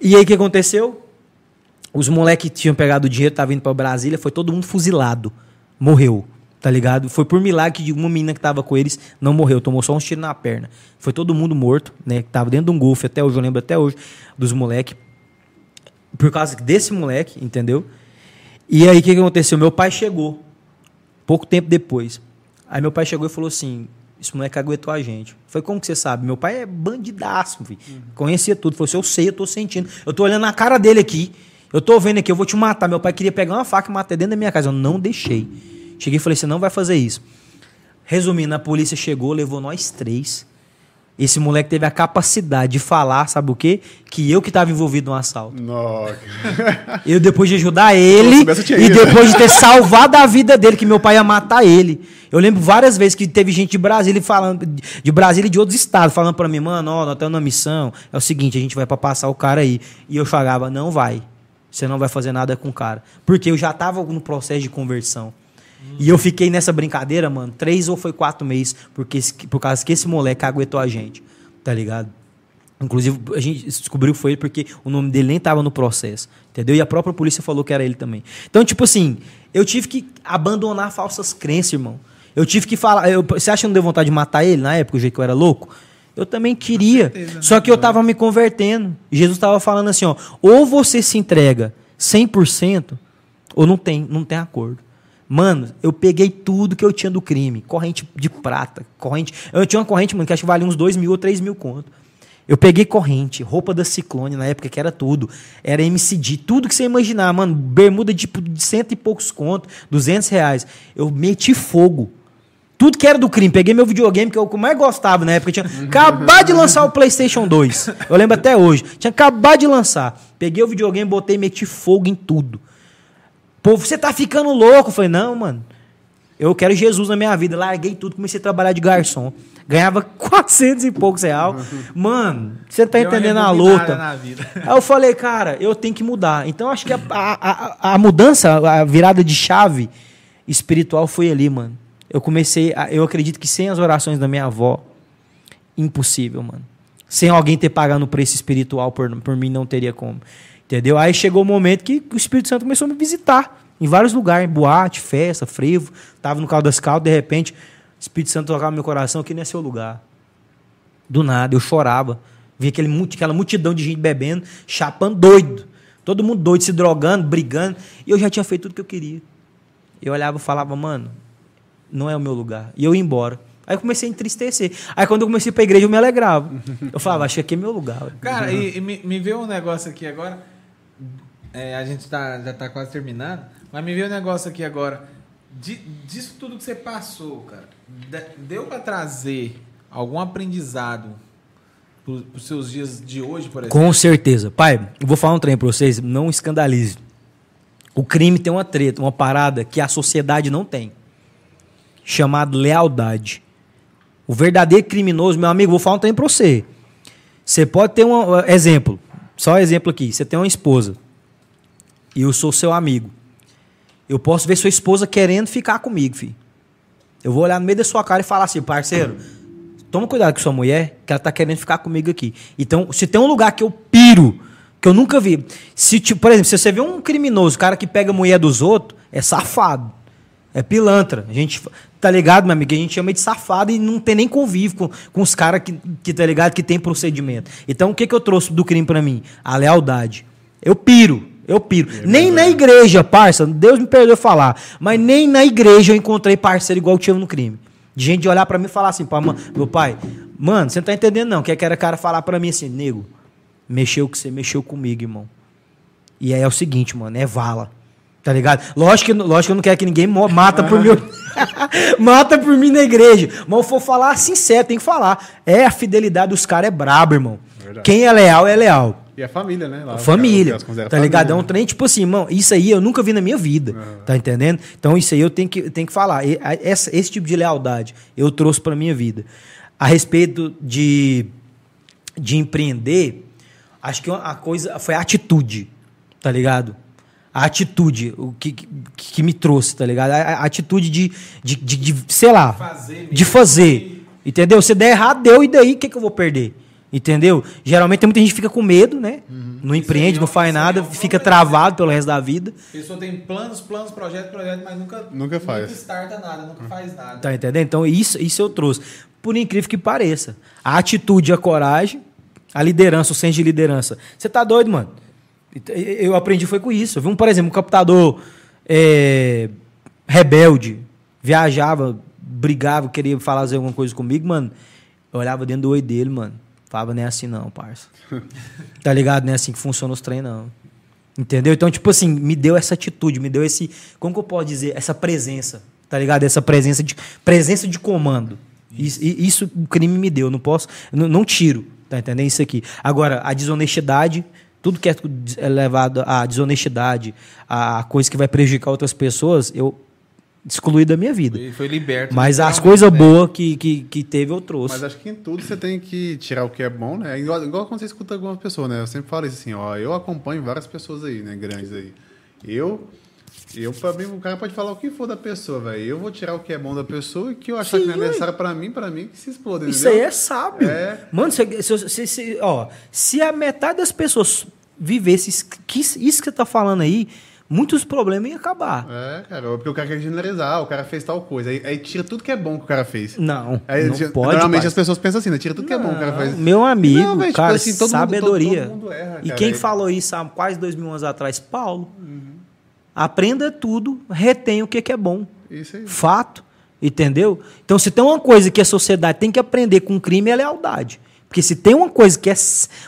E aí o que aconteceu? Os moleques que tinham pegado o dinheiro, estavam indo pra Brasília, foi todo mundo fuzilado. Morreu, tá ligado? Foi por milagre que uma menina que tava com eles não morreu, tomou só uns tiros na perna. Foi todo mundo morto, né? Que tava dentro de um golfe até hoje, eu lembro até hoje, dos moleques. Por causa desse moleque, entendeu? E aí o que, que aconteceu? Meu pai chegou, pouco tempo depois. Aí meu pai chegou e falou assim: esse moleque aguentou a gente. Foi como que você sabe? Meu pai é bandidaço, filho. Conhecia tudo. Falou assim: eu sei, eu tô sentindo. Eu tô olhando na cara dele aqui. Eu tô vendo aqui, eu vou te matar. Meu pai queria pegar uma faca e matar dentro da minha casa. Eu não deixei. Cheguei e falei: você não vai fazer isso. Resumindo, a polícia chegou, levou nós três. Esse moleque teve a capacidade de falar, sabe o quê? Que eu que estava envolvido no assalto. Nossa. Eu, depois de ajudar ele, e depois de ter salvado a vida dele, que meu pai ia matar ele. Eu lembro várias vezes que teve gente de Brasília falando, de Brasília e de outros estados, falando pra mim, mano, ó, nós estamos na missão, é o seguinte, a gente vai pra passar o cara aí. E eu falava, não vai. Você não vai fazer nada com o cara. Porque eu já tava no processo de conversão. E eu fiquei nessa brincadeira, mano, três ou foi quatro meses, porque, esse- por causa que esse moleque aguentou a gente, tá ligado? Inclusive, a gente descobriu que foi ele porque o nome dele nem tava no processo, entendeu? E a própria polícia falou que era ele também. Então, tipo assim, eu tive que abandonar falsas crenças, irmão. Eu tive que falar. eu- você acha que não deu vontade de matar ele na época, o jeito que eu era louco? Eu também queria. certeza, né? Só que eu tava me convertendo. Jesus tava falando assim, ó, ou você se entrega 100% ou não tem, não tem acordo. Mano, eu peguei tudo que eu tinha do crime. Corrente de prata, corrente. Eu tinha uma corrente, mano, que acho que valia uns 2 mil ou 3 mil conto. Eu peguei corrente, roupa da Ciclone na época, que era tudo. Era MCD, tudo que você imaginar, mano. Bermuda de, tipo, de cento e poucos conto, 200 reais. Eu meti fogo. Tudo que era do crime. Peguei meu videogame, que eu mais gostava na época. Tinha [laughs] acabado de lançar o PlayStation 2. Eu lembro até hoje. Tinha acabado de lançar. Peguei o videogame, botei e meti fogo em tudo. Povo, você tá ficando louco. Eu falei, não, mano. Eu quero Jesus na minha vida. Larguei tudo, comecei a trabalhar de garçom. Ganhava [laughs] 400 e poucos real. Mano, você tá entendendo a luta. [laughs] Aí eu falei, cara, eu tenho que mudar. Então acho que a, a, a, a mudança, a virada de chave espiritual foi ali, mano. Eu comecei, a- eu acredito que sem as orações da minha avó, impossível, mano. Sem alguém ter pagado o preço espiritual por, por mim, não teria como. Entendeu? Aí chegou o momento que o Espírito Santo começou a me visitar. Em vários lugares, boate, festa, frevo. Tava no carro das caldas, de repente, o Espírito Santo tocava meu coração, que não é seu lugar. Do nada, eu chorava. Via aquele, aquela multidão de gente bebendo, chapando doido. Todo mundo doido, se drogando, brigando. E eu já tinha feito tudo que eu queria. Eu olhava e falava, mano, não é o meu lugar. E eu ia embora. Aí eu comecei a entristecer. Aí quando eu comecei pra igreja, eu me alegrava. Eu falava, acho que aqui é meu lugar. Cara, e, e me, me veio um negócio aqui agora. É, a gente tá, já tá quase terminando. Mas me veio um negócio aqui agora. De, disso tudo que você passou, cara. de- deu pra trazer algum aprendizado pro, pros seus dias de hoje, por exemplo? Com certeza. Pai, eu vou falar um trem pra vocês, não escandalize. O crime tem uma treta, uma parada que a sociedade não tem. Chamado lealdade. O verdadeiro criminoso, meu amigo, vou falar um trem pra você. Você pode ter um exemplo, só um exemplo aqui. Você tem uma esposa e eu sou seu amigo. Eu posso ver sua esposa querendo ficar comigo, filho. Eu vou olhar no meio da sua cara e falar assim, parceiro, toma cuidado com sua mulher, que ela tá querendo ficar comigo aqui. Então, se tem um lugar que eu piro, que eu nunca vi. Se, tipo, por exemplo, se você vê um criminoso, cara que pega a mulher dos outros, é safado. É pilantra. A gente, tá ligado, meu amigo? A gente chama de safado e não tem nem convívio com, com os caras que, que, tá ligado, que tem procedimento. Então, o que, que eu trouxe do crime pra mim? A lealdade. Eu piro. Eu piro. nem na igreja, parça, Deus me perdoe falar, mas nem na igreja eu encontrei parceiro igual eu tinha no crime. De gente olhar pra mim e falar assim, mano, meu pai, mano, você não tá entendendo não. Que é que era cara falar pra mim assim, nego, mexeu que você mexeu comigo, irmão. E aí é o seguinte, mano, é vala. Tá ligado? Lógico que, lógico que eu não quero que ninguém mata por mim. [laughs] mata por mim na igreja. Mas eu for falar sincero, tem que falar. É a fidelidade dos caras é brabo, irmão. Verdade. Quem é leal é leal. E a família, né? Lá, família. caras Tá ligado? É um né? trem, tipo assim, irmão, isso aí eu nunca vi na minha vida. Tá entendendo? Então isso aí eu tenho que, tenho que falar. E, essa- esse tipo de lealdade eu trouxe pra minha vida. A respeito de, de empreender, acho que a coisa foi a atitude, tá ligado? A atitude, o que, que, que me trouxe, tá ligado? A, a atitude de, de, de, de, sei lá, Fazer de fazer. Entendeu? Se der errado, deu, e daí o que, que eu vou perder? Entendeu? Geralmente tem muita gente que fica com medo, né? Não empreende, não é um- faz nada, é fica travado pelo resto da vida. A pessoa tem planos, planos, projeto, projeto, mas nunca, Nunca faz. Nunca starta nada, nunca faz nada. Tá entendendo? Então, isso, isso eu trouxe. Por incrível que pareça. A atitude, a coragem, a liderança, o senso de liderança. Você tá doido, mano? Eu aprendi foi com isso. Eu vi um, por exemplo, um captador é, rebelde, viajava, brigava, queria fazer alguma coisa comigo, mano. Eu olhava dentro do olho dele, mano. Falava, não é assim não, parça. [laughs] tá ligado? Não é assim que funciona os treinos, não. Entendeu? Então, tipo assim, me deu essa atitude, me deu esse. Como que eu posso dizer? Essa presença. Tá ligado? Essa presença de, presença de comando. Isso, isso o crime me deu. Não posso. Não, não tiro. Tá entendendo? Isso aqui. Agora, a desonestidade. Tudo que é é levado à desonestidade, a coisa que vai prejudicar outras pessoas, eu excluí da minha vida. Foi, foi liberto. Mas as literalmente, coisas né? boas que, que, que teve, eu trouxe. Mas acho que em tudo você tem que tirar o que é bom, né? Igual, igual quando você escuta algumas pessoas, né? Eu sempre falo isso assim, ó, eu acompanho várias pessoas aí, né? Grandes aí. Eu, eu pra mim, o cara pode falar o que for da pessoa, velho. Eu vou tirar o que é bom da pessoa e que eu achar Sim, que não é necessário pra mim, pra mim, que se exploda, Isso aí é sábio. É. Mano, se, se, se- se- ó, se a metade das pessoas vivesse isso que, isso que você tá falando aí, muitos problemas iam acabar. É, cara, porque o cara quer generalizar, o cara fez tal coisa. Aí, aí tira tudo que é bom que o cara fez. Não, Aí, não ge- pode. normalmente pai. as pessoas pensam assim, né? Tira tudo que é bom que o cara faz. Meu amigo, Não, velho, tipo cara, assim, todo mundo- sabedoria. todo- todo erra, e cara. quem Aí- falou isso há quase dois mil anos atrás? Paulo. Uhum. Aprenda tudo, retém o que que é bom. Isso aí. Fato. Entendeu? Então, se tem uma coisa que a sociedade tem que aprender com crime, é lealdade. Porque se tem uma coisa que é.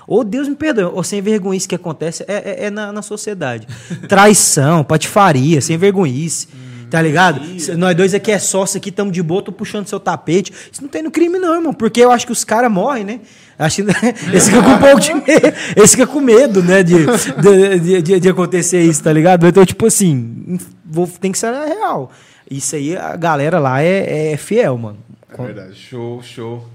Ou Deus me perdoe, ou sem vergonhice que acontece, é, é- é na, na sociedade. [laughs] Traição, patifaria, sem vergonhice. Tá ligado? Nós dois aqui é sócio aqui, estamos de boa, tô puxando seu tapete. Isso não tem no crime, não, irmão. Porque eu acho que os caras morrem, né? Acho que [laughs] esse fica com um pouco de [laughs] medo. Esse fica com medo, né? De, de, de- de- de acontecer isso, tá ligado? Então, tipo assim, vou, tem que ser real. Isso aí, a galera lá é, é fiel, mano. É verdade. Show, show.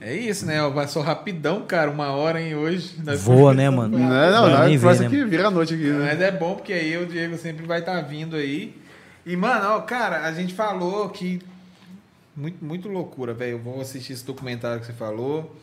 É isso, né? Passou rapidão, cara. Uma hora, hein, hoje. Voa, né, mano? Não, não, não, é ver, próximo né, que vira a noite aqui, né? Mas é bom porque aí o Diego sempre vai estar vindo aí. E, mano, ó, cara, a gente falou que. Muito, muito loucura, velho. Eu vou assistir esse documentário que você falou.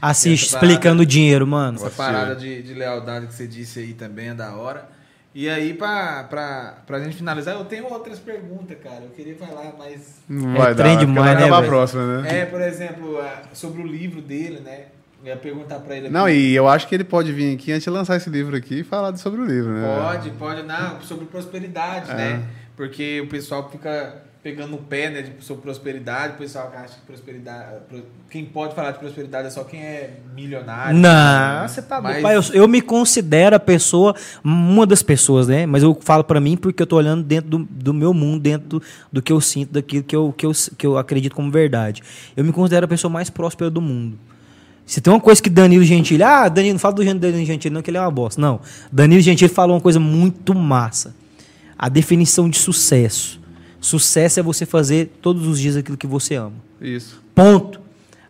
Assiste parada- explicando o dinheiro, mano. Essa parada de, de lealdade que você disse aí também é da hora. E aí, pra, pra, pra gente finalizar, eu tenho outras perguntas, cara. Eu queria falar, mas. Não É vai dar, trem vai demais, né, a próxima, né? É, por exemplo, sobre o livro dele, né? Eu ia perguntar pra ele aqui. Não, e eu acho que ele pode vir aqui antes de lançar esse livro aqui e falar sobre o livro, né? Pode, pode, não, sobre prosperidade, É. né? Porque o pessoal fica pegando no pé, né, de, sobre prosperidade, o pessoal acha que prosperidade. pro- Quem pode falar de prosperidade é só quem é milionário. Não, você tá Mas-. Pai, eu, eu me considero a pessoa, uma das pessoas, né? Mas eu falo pra mim porque eu tô olhando dentro do, do meu mundo, dentro do, do que eu sinto, daquilo que eu, que, eu, que eu acredito como verdade. Eu me considero a pessoa mais próspera do mundo. Se tem uma coisa que Danilo Gentili. Ah, Danilo, não fala do Danilo Gentili, não, que ele é uma bosta. Não. Danilo Gentili falou uma coisa muito massa. A definição de sucesso. Sucesso é você fazer todos os dias aquilo que você ama. Isso. Ponto.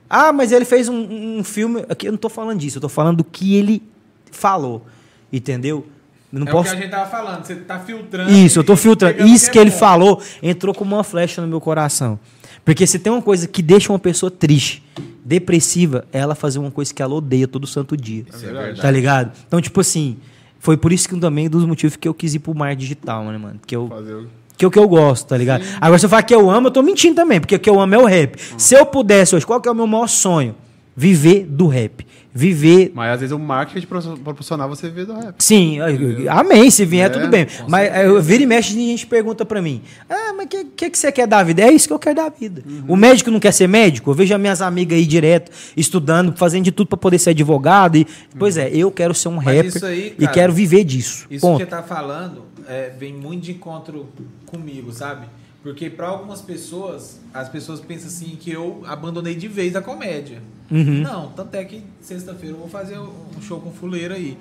Ah, mas ele fez um, um filme. Aqui eu não tô falando disso, eu tô falando do que ele falou. Entendeu? Eu não é posso. o que a gente tava falando, você tá filtrando. Isso, eu tô e filtrando. pegando o Isso que é ele bom. falou entrou como uma flecha no meu coração. Porque se tem uma coisa que deixa uma pessoa triste, depressiva, é ela fazer uma coisa que ela odeia todo santo dia. Isso é verdade. Tá ligado? Então, tipo assim, foi por isso que também dos motivos que eu quis ir pro mar digital, né, mano? Que eu, Fazer o... que é o que eu gosto, tá ligado? Agora, se eu falar que eu amo, eu tô mentindo também, porque o que eu amo é o rap. Se eu pudesse hoje, qual que é o meu maior sonho? Viver do rap. Viver Mas às vezes o marketing pro- proporcional você vê do rap. Sim, eu- amém, se vier, É, tudo bem. Mas eu vira e mexe e a gente pergunta pra mim: Ah, mas o que, que, que você quer da vida? É isso que eu quero da vida. Uhum. O médico não quer ser médico? Eu vejo as minhas amigas aí direto, estudando, fazendo de tudo pra poder ser advogado. E, Pois é, eu quero ser um Mas rapper isso aí, e cara, quero viver disso. Isso Ponto. que você tá falando é, vem muito de encontro comigo, sabe? Porque para algumas pessoas, as pessoas pensam assim que eu abandonei de vez a comédia. Uhum. Não, tanto é que sexta-feira eu vou fazer um show com fuleiro aí.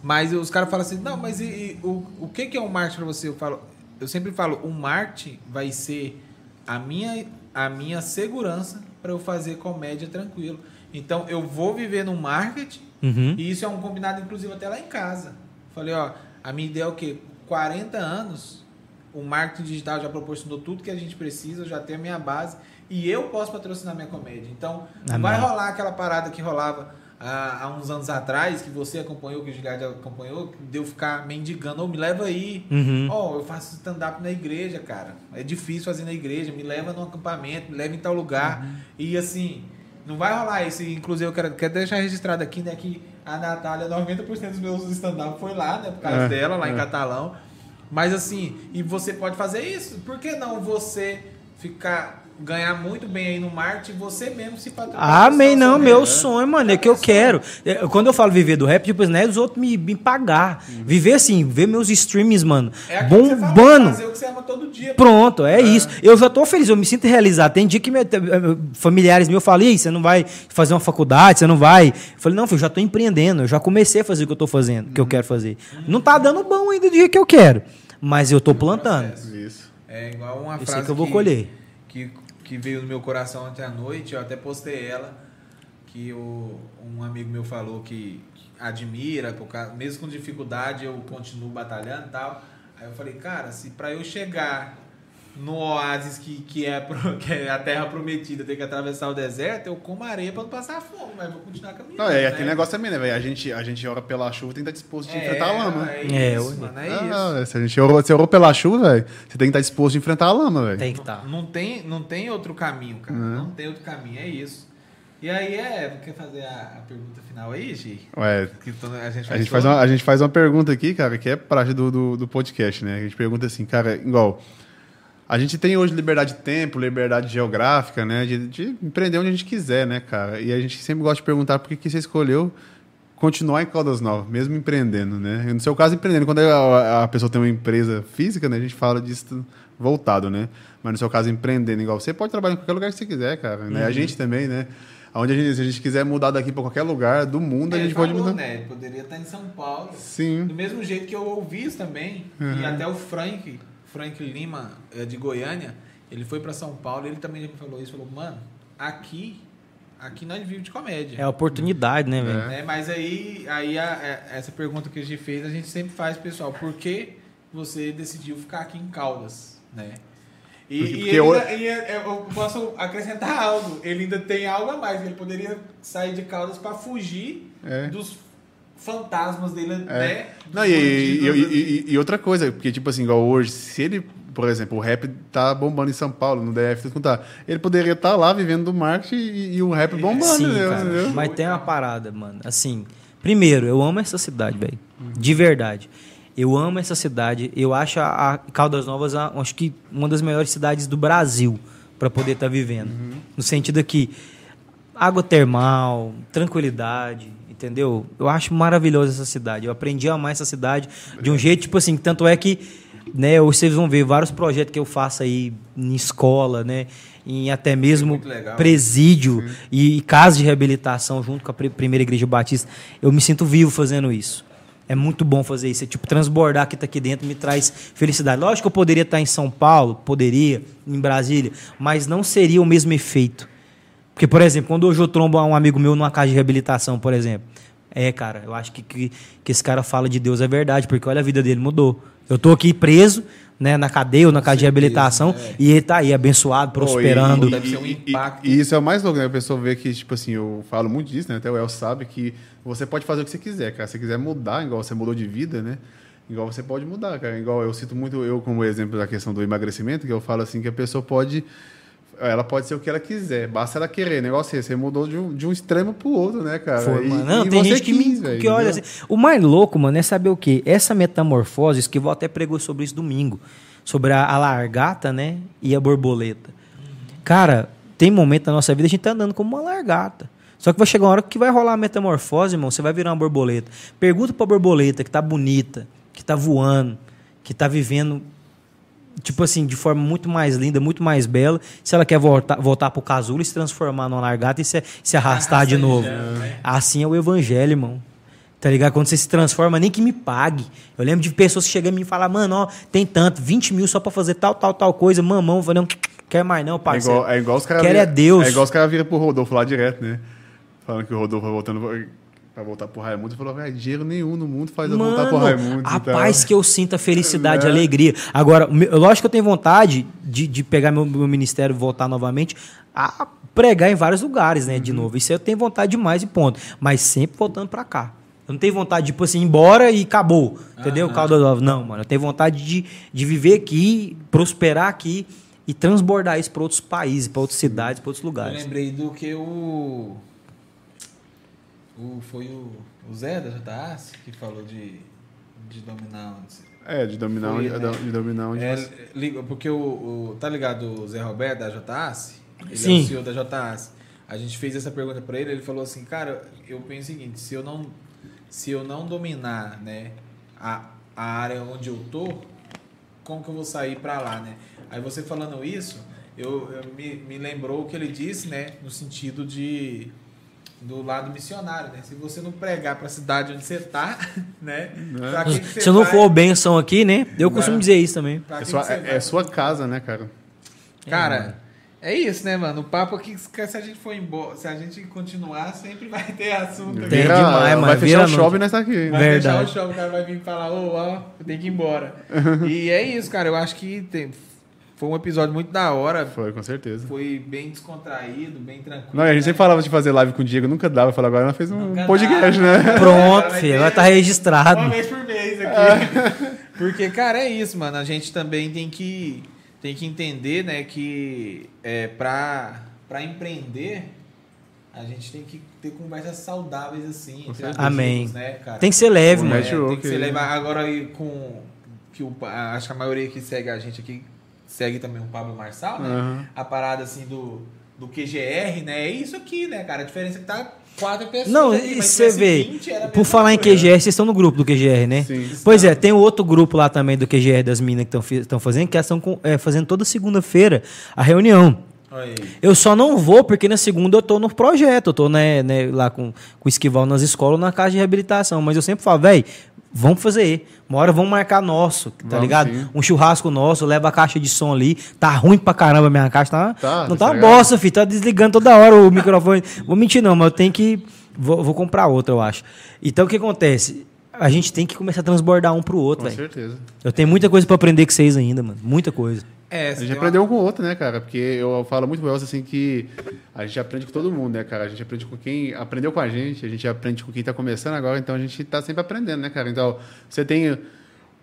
Mas os caras falam assim, não, mas e, e o, o que, que é um marketing para você? Eu falo, eu sempre falo, o marketing vai ser a minha, a minha segurança para eu fazer comédia tranquilo. Então eu vou viver no marketing Uhum. e isso é um combinado, inclusive, até lá em casa. Falei, ó, a minha ideia é o quê? 40 anos, o marketing digital já proporcionou tudo que a gente precisa, já tenho a minha base e eu posso patrocinar minha comédia. Então, não Amém. vai rolar aquela parada que rolava há, há uns anos atrás, que você acompanhou, que o Gigard acompanhou, de eu ficar mendigando, ou me leva aí. Uhum. Ó, eu faço stand-up na igreja, cara. É difícil fazer na igreja. Me leva num acampamento, me leva em tal lugar. Uhum. E assim, não vai rolar isso. Inclusive, eu quero, quero deixar registrado aqui, né, que a Natália, 90% dos meus stand-up foi lá, né, por causa É, dela, lá em é. Catalão. Mas assim, e você pode fazer isso. Por que não você ficar ganhar muito bem aí no marketing e você mesmo se patrocinar? Amém, não, meu né? sonho, mano, é que eu quero. É, Quando eu falo viver do rap, tipo, não é os outros me, me pagar. Viver assim, ver meus streams, mano, É que bombando. fazer o que você ama todo dia. Pronto, é, isso. Eu já tô feliz, eu me sinto realizado. Tem dia que me- eh, familiares meus falam, "Ih, você não vai fazer uma faculdade, você não vai. Eu falei, não, filho, eu já tô empreendendo, eu já comecei a fazer o que eu tô fazendo, que eu quero fazer. Não tá dando bom ainda do dia que eu quero, mas eu tô plantando. Isso. É igual uma Eu frase sei que eu vou colher. Que, que veio no meu coração ontem à noite, eu até postei ela, que um amigo meu falou que admira, mesmo com dificuldade eu continuo batalhando e tal. Aí eu falei, cara, se pra eu chegar no oásis que, que, é, pro- [laughs] que é a terra prometida, ter que atravessar o deserto, eu como areia pra não passar fome, mas vou continuar caminhando. Não, é né? aquele negócio também, né, velho? A gente, a gente ora pela chuva tem que estar disposto a É, enfrentar a lama. É, É, isso, ué. mano, é Ah, isso. se a gente orou, se orou pela chuva, velho, você tem que estar disposto a enfrentar a lama, velho. Tem que tá. Não tem, não tem outro caminho, cara. Uhum. Não tem outro caminho, é isso. E aí é, quer fazer a, a pergunta final aí, Gi? Ué, Que a gente a faz, gente, faz uma, a gente faz uma pergunta aqui, cara, que é praxe do, do, do podcast, né? A gente pergunta assim, cara, igual. A gente tem hoje liberdade de tempo, liberdade geográfica, né? De, de empreender onde a gente quiser, né, cara? E a gente sempre gosta de perguntar por que, que você escolheu continuar em Caldas Novas, mesmo empreendendo, né? No seu caso, empreendendo. Quando a, a pessoa tem uma empresa física, né? A gente fala disso voltado, né? Mas no seu caso, empreendendo igual você, pode trabalhar em qualquer lugar que você quiser, cara. Né? A gente também, né? Onde a gente, se a gente quiser mudar daqui para qualquer lugar do mundo, a Ele gente pode falou, mudar. né? Poderia estar em São Paulo. Sim. Do mesmo jeito que eu ouvi isso também. Uhum. E até o Frank, Frank Lima, é, de Goiânia, ele foi pra São Paulo e ele também já me falou isso. Falou, mano, aqui, aqui nós vivemos de comédia. É a oportunidade, né, velho? né? Mas aí, aí a- a- essa pergunta que a gente fez, a gente sempre faz, pessoal. Por que você decidiu ficar aqui em Caldas, né? E, Porque- e porque eu- ainda- e eu posso acrescentar [laughs] algo. Ele ainda tem algo a mais. Ele poderia sair de Caldas para fugir É. dos fantasmas dele, né? Não, e, e, e- e- outra coisa, porque, tipo assim, igual hoje, se ele, por exemplo, o rap tá bombando em São Paulo, no DF, tudo quanto tá, ele poderia estar lá vivendo do marketing e, e o rap bombando, Sim, entendeu? cara. Entendeu? Mas tem uma parada, mano. Assim, primeiro, eu amo essa cidade, velho. De verdade. Eu amo essa cidade. Eu acho a, a Caldas Novas, a- acho que uma das melhores cidades do Brasil para poder estar vivendo. No sentido que água termal, tranquilidade, entendeu? Eu acho maravilhosa essa cidade. Eu aprendi a amar essa cidade de um jeito, tipo assim, tanto é que, né, vocês vão ver vários projetos que eu faço aí em escola, né, em até mesmo legal. presídio e, casa de reabilitação junto com a pri- primeira igreja batista. Eu me sinto vivo fazendo isso. É muito bom fazer isso. É tipo, transbordar que está aqui dentro me traz felicidade. Lógico que eu poderia estar em São Paulo, poderia, em Brasília, mas não seria o mesmo efeito. Porque, por exemplo, quando hoje eu trombo um amigo meu numa casa de reabilitação, por exemplo. É, cara, eu acho que, que, que esse cara fala de Deus é verdade, porque olha, a vida dele mudou. Eu tô aqui preso, né, na cadeia ou na casa de reabilitação, é. e ele tá aí abençoado, prosperando. e- Deve ser um e- e- impacto. E, isso é o mais louco, né? A pessoa vê que, tipo assim, eu falo muito disso, né? Até o El sabe que você pode fazer o que você quiser, cara. Se você quiser mudar, igual você mudou de vida, né? Igual você pode mudar, cara. Igual eu cito muito eu como exemplo da questão do emagrecimento, que eu falo assim que a pessoa pode ela pode ser o que ela quiser, basta ela querer. Negócio é esse, você mudou de um, de um extremo pro outro, né, cara? Foi, E- mano. Não, e tem você gente que, me, velho, que olha assim. O mais louco, mano, é saber o quê? Essa metamorfose, Esquivel até pregou sobre isso domingo. Sobre a, a largata, né? E a borboleta. Cara, tem momento na nossa vida a gente tá andando como uma largata. Só que vai chegar uma hora que vai rolar a metamorfose, irmão. Você vai virar uma borboleta. Pergunta pra borboleta que tá bonita, que tá voando, que tá vivendo tipo assim, de forma muito mais linda, muito mais bela, se ela quer voltar, voltar pro casulo e se transformar numa largata e se, se arrastar de novo. Assim é o evangelho, irmão. Tá ligado? Quando você se transforma, nem que me pague. Eu lembro de pessoas que chegam a mim e falam, mano, ó, tem tanto, 20 mil só pra fazer tal, tal, tal coisa, mamão. Eu falei, não, quer mais não, É parceiro. igual, é igual os caras. Quero é vira- Deus. É igual os caras viram pro Rodolfo lá direto, né? Falando que o Rodolfo vai voltando pra voltar pro Raimundo. Falou, velho, dinheiro nenhum no mundo faz eu voltar pro Raimundo. a e tal. paz que eu sinto, a felicidade, a [laughs] Né? alegria. Agora, lógico que eu tenho vontade de, de pegar meu, meu ministério e voltar novamente a pregar em vários lugares, né, Uhum. de novo. Isso eu tenho vontade demais e ponto. Mas sempre voltando pra cá. Eu não tenho vontade de, tipo assim, ir embora e acabou. Entendeu? Calda nova. Não, mano. Eu tenho vontade de, de viver aqui, prosperar aqui e transbordar isso para outros países, para outras cidades, para outros Eu lugares. lembrei do que o. o foi o, o Zé da JAS que falou de, de dominar onde. É, de dominar Foi, onde. né? De dominar onde É, você- porque o, o- Tá ligado o Zé Roberto da JAS? Ele é Sim. o CEO da JAS. A gente fez essa pergunta pra ele, ele falou assim, cara, eu penso o seguinte, se eu não, se eu não dominar né, a, a área onde eu tô, como que eu vou sair pra lá, né? Aí você falando isso, eu, eu me, me lembrou o que ele disse, né? No sentido de do lado missionário, né? Se você não pregar pra cidade onde você tá, [laughs] né? que que você Se eu não vai- for benção aqui, né? Eu costumo dizer isso também. pra É, sua, é, é sua casa, né, cara? Cara, é isso, né, mano? O papo aqui, se a gente for embora, se a gente continuar, sempre vai ter assunto. Tem Tem demais, mano. Vai Vira fechar o a shopping e nós tá aqui. vai Verdade. deixar o show, o cara vai vir falar, ô, ó, tem que ir embora. [laughs] e é isso, cara. Eu acho que tem- foi um episódio muito da hora. Foi, com certeza. Foi bem descontraído, bem tranquilo. Não, a gente né? sempre falava de fazer live com o Diego, nunca dava. Falei, agora nós fez um Nunca podcast, dá. né? Pronto, filho. Vai estar registrado. Uma vez por mês aqui. [laughs] Porque, cara, é isso, mano. A gente também tem que, tem que entender, né, que é, pra, pra empreender, a gente tem que ter conversas saudáveis, assim. Amém. amigos, né, cara? Tem que ser leve, mano. É, tem que ser aí. levar agora aí com que o acho que a maioria que segue a gente aqui segue também o Pablo Marçal, né? Aham. A parada assim do do QGR, né? É isso aqui, né, cara? A diferença é que tá quatro pessoas Não, aqui, e você vê, 20, era a por falar em. QGR, vocês estão no grupo do QGR, né? Sim. Pois é, tem outro grupo lá também do QGR das minas que estão fazendo, que elas estão com- é, fazendo toda segunda-feira a reunião. Aí. Eu só não vou porque na segunda eu tô no projeto, eu tô né, né, lá com, com o Esquival nas escolas, na casa de reabilitação. Mas eu sempre falo, velho, vamos fazer. Uma hora vamos marcar nosso, tá Vamos ligado? sim. Um churrasco nosso, leva a caixa de som ali. Tá ruim pra caramba a minha caixa, tá? Tá, não tá uma bosta, filho. Tá desligando toda hora o microfone. Vou mentir, não, mas eu tenho que. Vou, vou comprar outra, eu acho. Então o que acontece? A gente tem que começar a transbordar um pro outro, Com velho. certeza. Eu tenho muita coisa pra aprender com vocês ainda, mano. Muita coisa. É, A gente aprendeu um com o outro, né, cara? Porque eu falo muito você assim que a gente aprende com todo mundo, né, cara? A gente aprende com quem aprendeu com a gente, a gente aprende com quem tá começando agora, então a gente tá sempre aprendendo, né, cara? Então, você tem.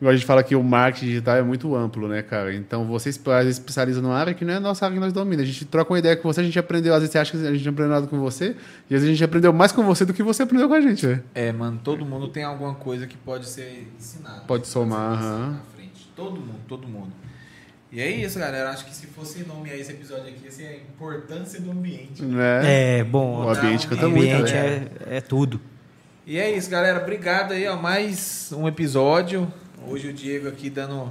A gente fala que o marketing digital é muito amplo, né, cara? Então você às vezes especializa numa área que não é a nossa área que nós dominamos. A gente troca uma ideia com você, a gente aprendeu, às vezes você acha que a gente não aprendeu nada com você, e às vezes a gente aprendeu mais com você do que você aprendeu com a gente, né? É, mano, todo mundo tem alguma coisa que pode ser ensinada. Pode somar, ser aham. na frente. Todo mundo, todo mundo. E é isso, galera. Acho que se fosse nomear esse episódio aqui, ia ser a importância do ambiente. É, bom. O ambiente O canta muito, ambiente né? é, é tudo. E é isso, galera. Obrigado aí, ó. Mais um episódio. Hoje o Diego aqui dando,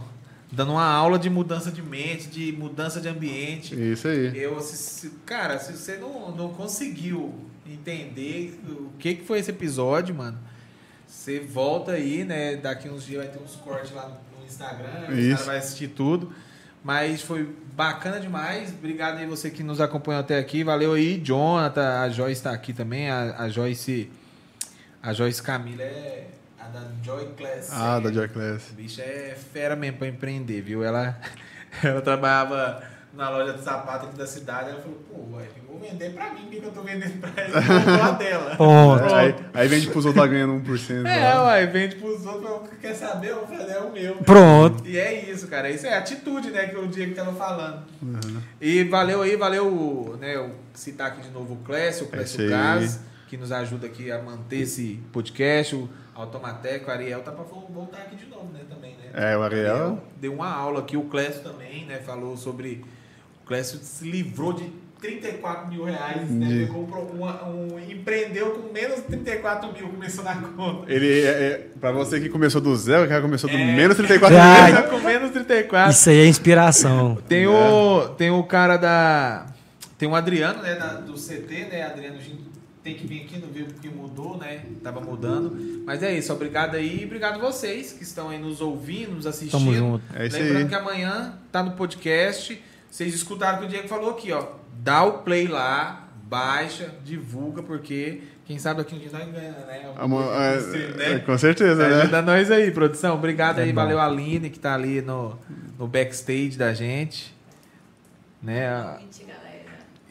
dando uma aula de mudança de mente, de mudança de ambiente. Isso aí. Eu, se- se- cara, se você não, não conseguiu entender o que, que foi esse episódio, mano, você volta aí, né? Daqui uns dias vai ter uns cortes lá no, Instagram, o Isso. cara vai assistir tudo. Mas foi bacana demais. Obrigado aí você que nos acompanhou até aqui. Valeu aí, Jonathan. A Joyce está aqui também. A, a Joyce. A Joyce Camila é a da Joy Class. Ah, É, da Joy Class. bicha é fera mesmo pra empreender, viu? Ela, [laughs] ela trabalhava na loja de sapato aqui da cidade. Ela falou, pô, ué, vou vender pra mim, porque eu tô vendendo pra ela, dela. [laughs] Ponto. Aí, aí vende pros outros lá ganhando 1%. É, lá. uai, vende pros outros, quer saber, eu vou fazer é o meu. Pronto. E é isso, cara. Isso é atitude, né, que o Diego tava falando. Uhum. E valeu aí, valeu, né, eu citar aqui de novo o Clécio, o Clécio É aí. Gás, que nos ajuda aqui a manter esse podcast, o Automateco, o Ariel tá pra voltar aqui de novo, né, também, né? É, o Ariel. deu uma aula aqui, o Clécio também, né, falou sobre... O Clécio se livrou de 34 mil reais, né, De- pegou pro- uma- um, empreendeu com menos de 34 mil, começou na conta. Ele, é, é, pra você que começou do zero, o cara começou do É. menos 34 [laughs] Ai. mil. com menos 34. Isso aí é inspiração. Tem o, tem o cara da. Tem o Adriano, né? da- do CT, né? Adriano, a gente tem que vir aqui, não viu porque mudou, né? Tava mudando. Mas é isso, obrigado aí e obrigado vocês que estão aí nos ouvindo, nos assistindo. Tamo junto. É isso Lembrando aí. que amanhã tá no podcast. Vocês escutaram o que o Diego falou aqui, ó. Dá o play lá, baixa, divulga, porque quem sabe aqui a gente nós ganha, né? Amor, é, Stream, é, com certeza, né? Ajuda nós aí, produção. Obrigado É aí, bom. valeu a Aline que tá ali no, no backstage da gente. Né? a- Gente, galera.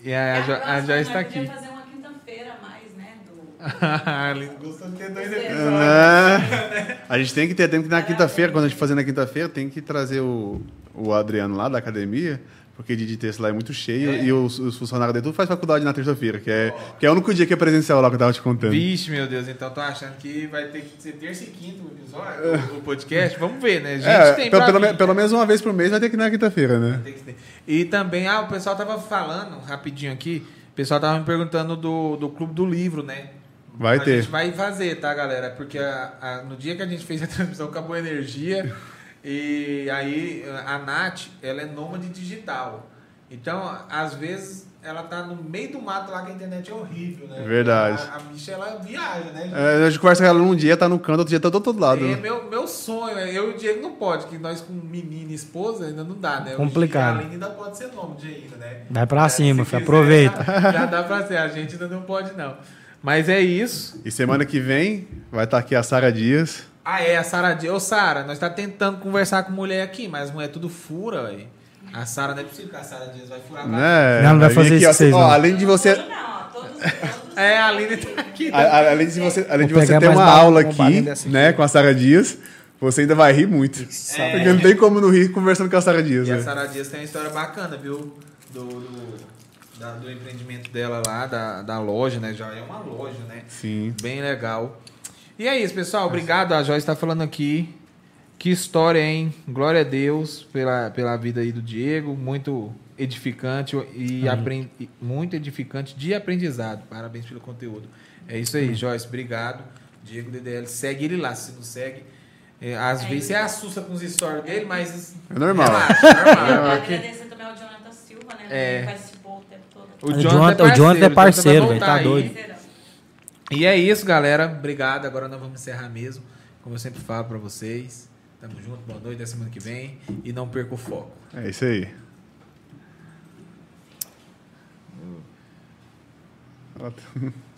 E a, a, Jo- a Joyce tá nós aqui. fazer uma quinta-feira a mais, né? Do... [laughs] a Aline gostou de ter dois É. episódios. Né? A gente tem que ter, tem que na quinta-feira, quando a gente fazer na quinta-feira, tem que trazer o, o Adriano lá da academia, porque de terça lá é muito cheio É. e os, os funcionários dele tudo faz faculdade na terça-feira, que é, que é o único dia que é presencial lá que eu tava te contando. Vixe, meu Deus, então tô achando que vai ter que ser terça e quinta o episódio, o, o podcast. Vamos ver, né? A gente É, tem pelo, pelo, me- pelo menos uma vez por mês vai ter que ir na quinta-feira, né? E também, ah, o pessoal tava falando, rapidinho aqui, o pessoal tava me perguntando do, do Clube do Livro, né? Vai a ter. gente vai fazer, tá, galera? Porque a- a- no dia que a gente fez a [laughs] transmissão acabou a energia e aí a Nath, ela é nômade digital. Então, às vezes, ela tá no meio do mato lá que a internet é horrível, né? Verdade. A, a bicha, ela viaja, né? É, a gente conversa com ela num dia, tá no canto, outro dia tá do outro lado. É né? meu, meu sonho, é- eu e o Diego não pode, que nós com menina e esposa ainda não dá, né? Complicado. A Aline ainda pode ser nômade ainda, né? Vai pra É, cima, filho, quiser, aproveita. Já, já dá pra ser, a gente ainda não pode não. Mas é isso. E semana que vem vai estar aqui a Sara Dias. Ah, é, a Sara Dias. Ô, Sara, nós tá tentando conversar com mulher aqui, mas mulher tudo fura, velho. A Sara não é possível que a Sara Dias vai furar Né? Não, não vai vir fazer isso com vocês, ó, não. Além de você. Não, ó, todos, todos É, a Aline tá aqui. a- a- além de você, além de você ter uma barra- aula aqui, aqui. né, com a Sara Dias, você ainda vai rir muito. Porque não tem como não rir conversando com a Sara Dias. E a né? Sara Dias tem uma história bacana, viu? Do, do, da- do empreendimento dela lá, da, da loja, né? Já é uma loja, né? Sim. Bem legal. E é isso, pessoal. Obrigado. A Joyce está falando aqui. Que história, hein? Glória a Deus pela, pela vida aí do Diego. Muito edificante e apren- e muito edificante de aprendizado. Parabéns pelo conteúdo. É isso aí, Joyce. Obrigado. Diego DDL. Segue ele lá. Se não segue, é, às É, vezes você ele- assusta com os stories dele, mas. É normal. Relaxa, normal. Porque Agradecer também ao Jonathan Silva, né? É. Que participou o tempo todo. o O Jonathan, Jonathan- o Jonathan é parceiro, voltar velho, tá aí. doido. E é isso, galera. Obrigado. Agora nós vamos encerrar mesmo. Como eu sempre falo pra vocês. Tamo junto, boa noite, até semana que vem. E não perca o foco. É isso aí. Ó, [laughs]